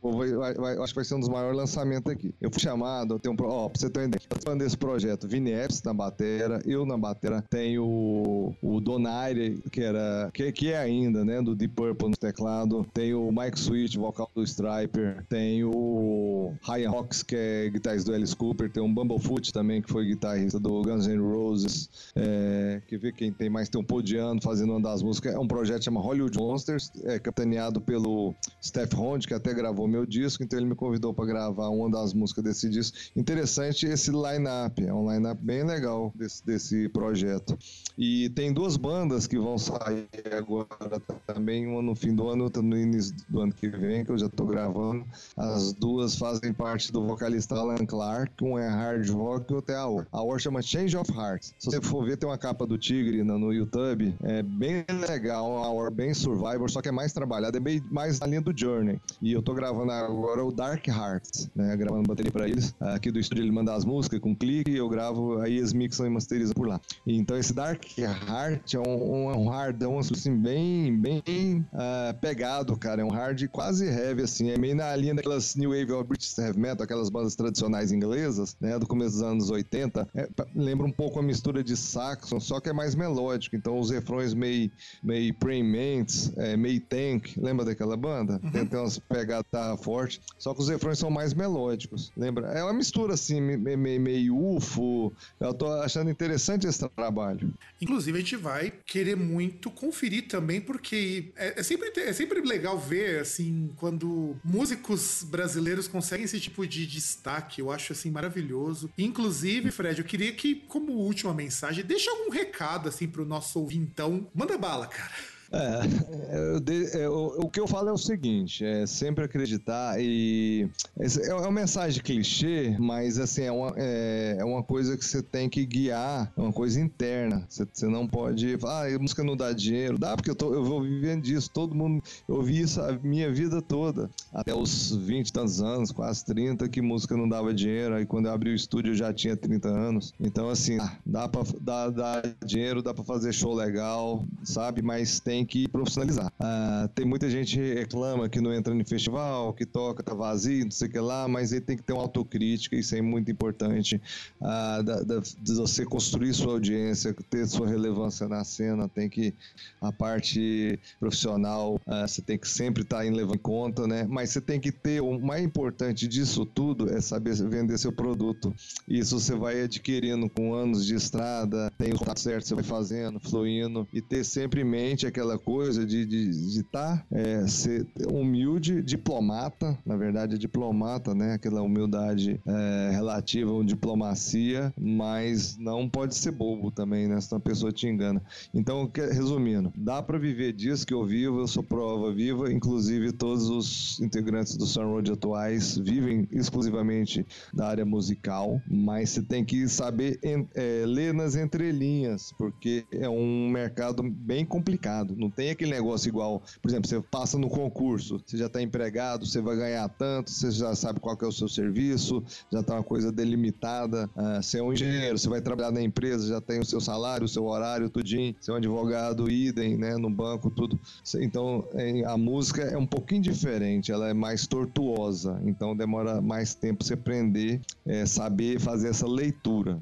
Vai, vai, acho que vai ser um dos maiores lançamentos aqui. Eu fui chamado, eu tenho um. Ó, pra você ter uma ideia, eu desse projeto, Vini Epps na batera, eu na batera, tem o, o Donaire, que era. Que, que é ainda, né? Do Deep Purple no teclado, tem o Mike Switch, vocal do Striper, tem o Ryan Hawks, que é guitarrista do Alice Cooper, tem um Bumblefoot também, que foi guitarrista do Guns N' Roses, é, que vê quem tem mais, tem um Podiano fazendo uma das músicas, é um projeto chamado Hollywood Monsters, é capitaneado pelo Steph Hond, que até gravou meu disco, então ele me convidou para gravar uma das músicas desse disco. Interessante esse line-up, é um line-up bem legal desse, desse projeto. E tem duas bandas que vão sair agora também, uma no fim do ano, outra no início do ano que vem, que eu já tô gravando. As duas fazem parte do vocalista Alan Clark, um é hard rock e outro é a A War chama Change of Hearts. Se você for ver, tem uma capa do Tigre no, no YouTube, é bem legal, a War bem Survivor, só que é mais trabalhada, é bem mais na linha do Journey. E eu tô gravando agora o Dark Hearts, né, gravando bateria pra eles. Aqui do estúdio ele manda as músicas com clique, eu gravo, aí eles mixam e masterizam por lá. Então esse Dark Heart é um, um, um hardão assim, bem, bem uh, pegado, cara. É um hard quase heavy, assim. É meio na linha daquelas New Wave ou British Heavy Metal, aquelas bandas tradicionais inglesas, né? Do começo dos anos 80. É, lembra um pouco a mistura de Saxon, só que é mais melódico. Então os refrões meio, meio Praying Mantis, é, meio Tank. Lembra daquela banda? Uhum. Tem, tem umas pegadas fortes. Só que os refrões são mais melódicos. Lembra? É uma mistura, assim, meio, meio UFO. Eu tô achando interessante esse trabalho. Inclusive, a gente vai querer muito conferir também, porque é, é sempre é sempre legal ver, assim, quando músicos brasileiros conseguem esse tipo de destaque. Eu acho, assim, maravilhoso. Inclusive, Fred, eu queria que, como última mensagem, deixa algum recado, assim, pro nosso ouvintão. Manda bala, cara. É, eu, o que eu falo é o seguinte, é sempre acreditar e é, é uma mensagem clichê, mas assim é uma, é, é uma coisa que você tem que guiar, é uma coisa interna. Você, você não pode, ah, a música não dá dinheiro, dá porque eu, tô, eu vou vivendo disso. Todo mundo, eu vi isso a minha vida toda, até os 20 tantos anos, quase 30, que música não dava dinheiro. Aí quando eu abri o estúdio eu já tinha 30 anos. Então assim, dá para dar, dar dinheiro, dá para fazer show legal, sabe? Mas tem que profissionalizar. Ah, tem muita gente reclama que não entra em festival, que toca, tá vazio, não sei o que lá, mas aí tem que ter uma autocrítica, isso é muito importante. Ah, da, da, de você construir sua audiência, ter sua relevância na cena, tem que a parte profissional, ah, você tem que sempre estar tá em levando em conta, né? Mas você tem que ter o mais importante disso tudo é saber vender seu produto. Isso você vai adquirindo com anos de estrada, tem o certo, você vai fazendo, fluindo e ter sempre em mente aquela coisa de estar de, de tá, é, ser humilde, diplomata, na verdade é diplomata, né? Aquela humildade é, relativa à diplomacia, mas não pode ser bobo também, né? Senão a pessoa te engana. Então, resumindo, dá para viver disso que eu vivo, eu sou prova viva, inclusive todos os integrantes do Sun Road atuais vivem exclusivamente da área musical, mas você tem que saber é, ler nas entrelinhas, porque é um mercado bem complicado. Não tem aquele negócio igual, por exemplo, você passa no concurso, você já está empregado, você vai ganhar tanto, você já sabe qual é o seu serviço, já está uma coisa delimitada. Uh, você é um engenheiro, você vai trabalhar na empresa, já tem o seu salário, o seu horário, tudinho. Você é um advogado, idem, né, no banco, tudo. Então, a música é um pouquinho diferente, ela é mais tortuosa, então demora mais tempo você aprender, é, saber fazer essa leitura,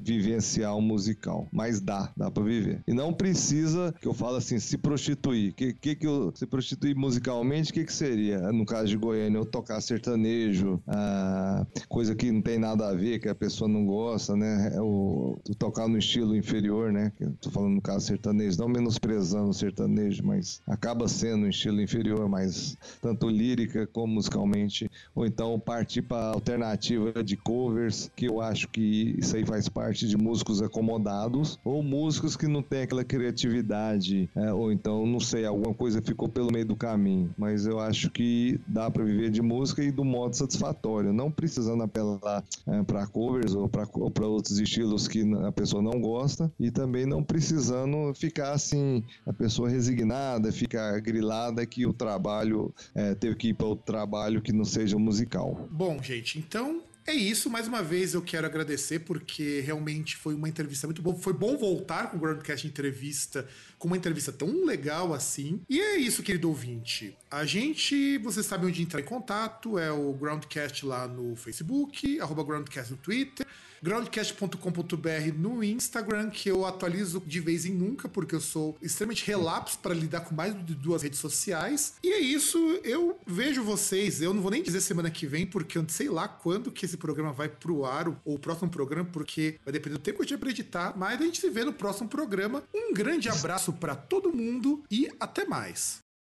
um musical. Mas dá, dá para viver. E não precisa, que eu falo assim, se prostituir. Que que, que eu, se prostituir musicalmente, o que, que seria? No caso de Goiânia, eu tocar sertanejo, ah, coisa que não tem nada a ver, que a pessoa não gosta, né? É o, tocar no estilo inferior, né? Que eu tô falando no caso sertanejo, não menosprezando o sertanejo, mas acaba sendo um estilo inferior, mas tanto lírica como musicalmente, ou então partir para alternativa de covers, que eu acho que isso aí faz parte de músicos acomodados, ou músicos que não têm aquela criatividade, é, ou então, não sei, alguma coisa ficou pelo meio do caminho, mas eu acho que dá para viver de música e do modo satisfatório, não precisando apelar é, para covers ou para outros estilos que a pessoa não gosta e também não precisando ficar assim, a pessoa resignada, ficar grilada que o trabalho é, teve que ir para outro trabalho que não seja musical. Bom, gente, então é isso, mais uma vez eu quero agradecer porque realmente foi uma entrevista muito boa. Foi bom voltar com o Groundcast Entrevista, com uma entrevista tão legal assim. E é isso, querido ouvinte. A gente, você sabe onde entrar em contato, é o Groundcast lá no Facebook, arroba Groundcast no Twitter groundcast.com.br no Instagram, que eu atualizo de vez em nunca, porque eu sou extremamente relapso para lidar com mais de duas redes sociais. E é isso, eu vejo vocês, eu não vou nem dizer semana que vem, porque eu não sei lá quando que esse programa vai pro ar, ou o próximo programa, porque vai depender do tempo que eu tinha editar, mas a gente se vê no próximo programa. Um grande abraço para todo mundo e até mais.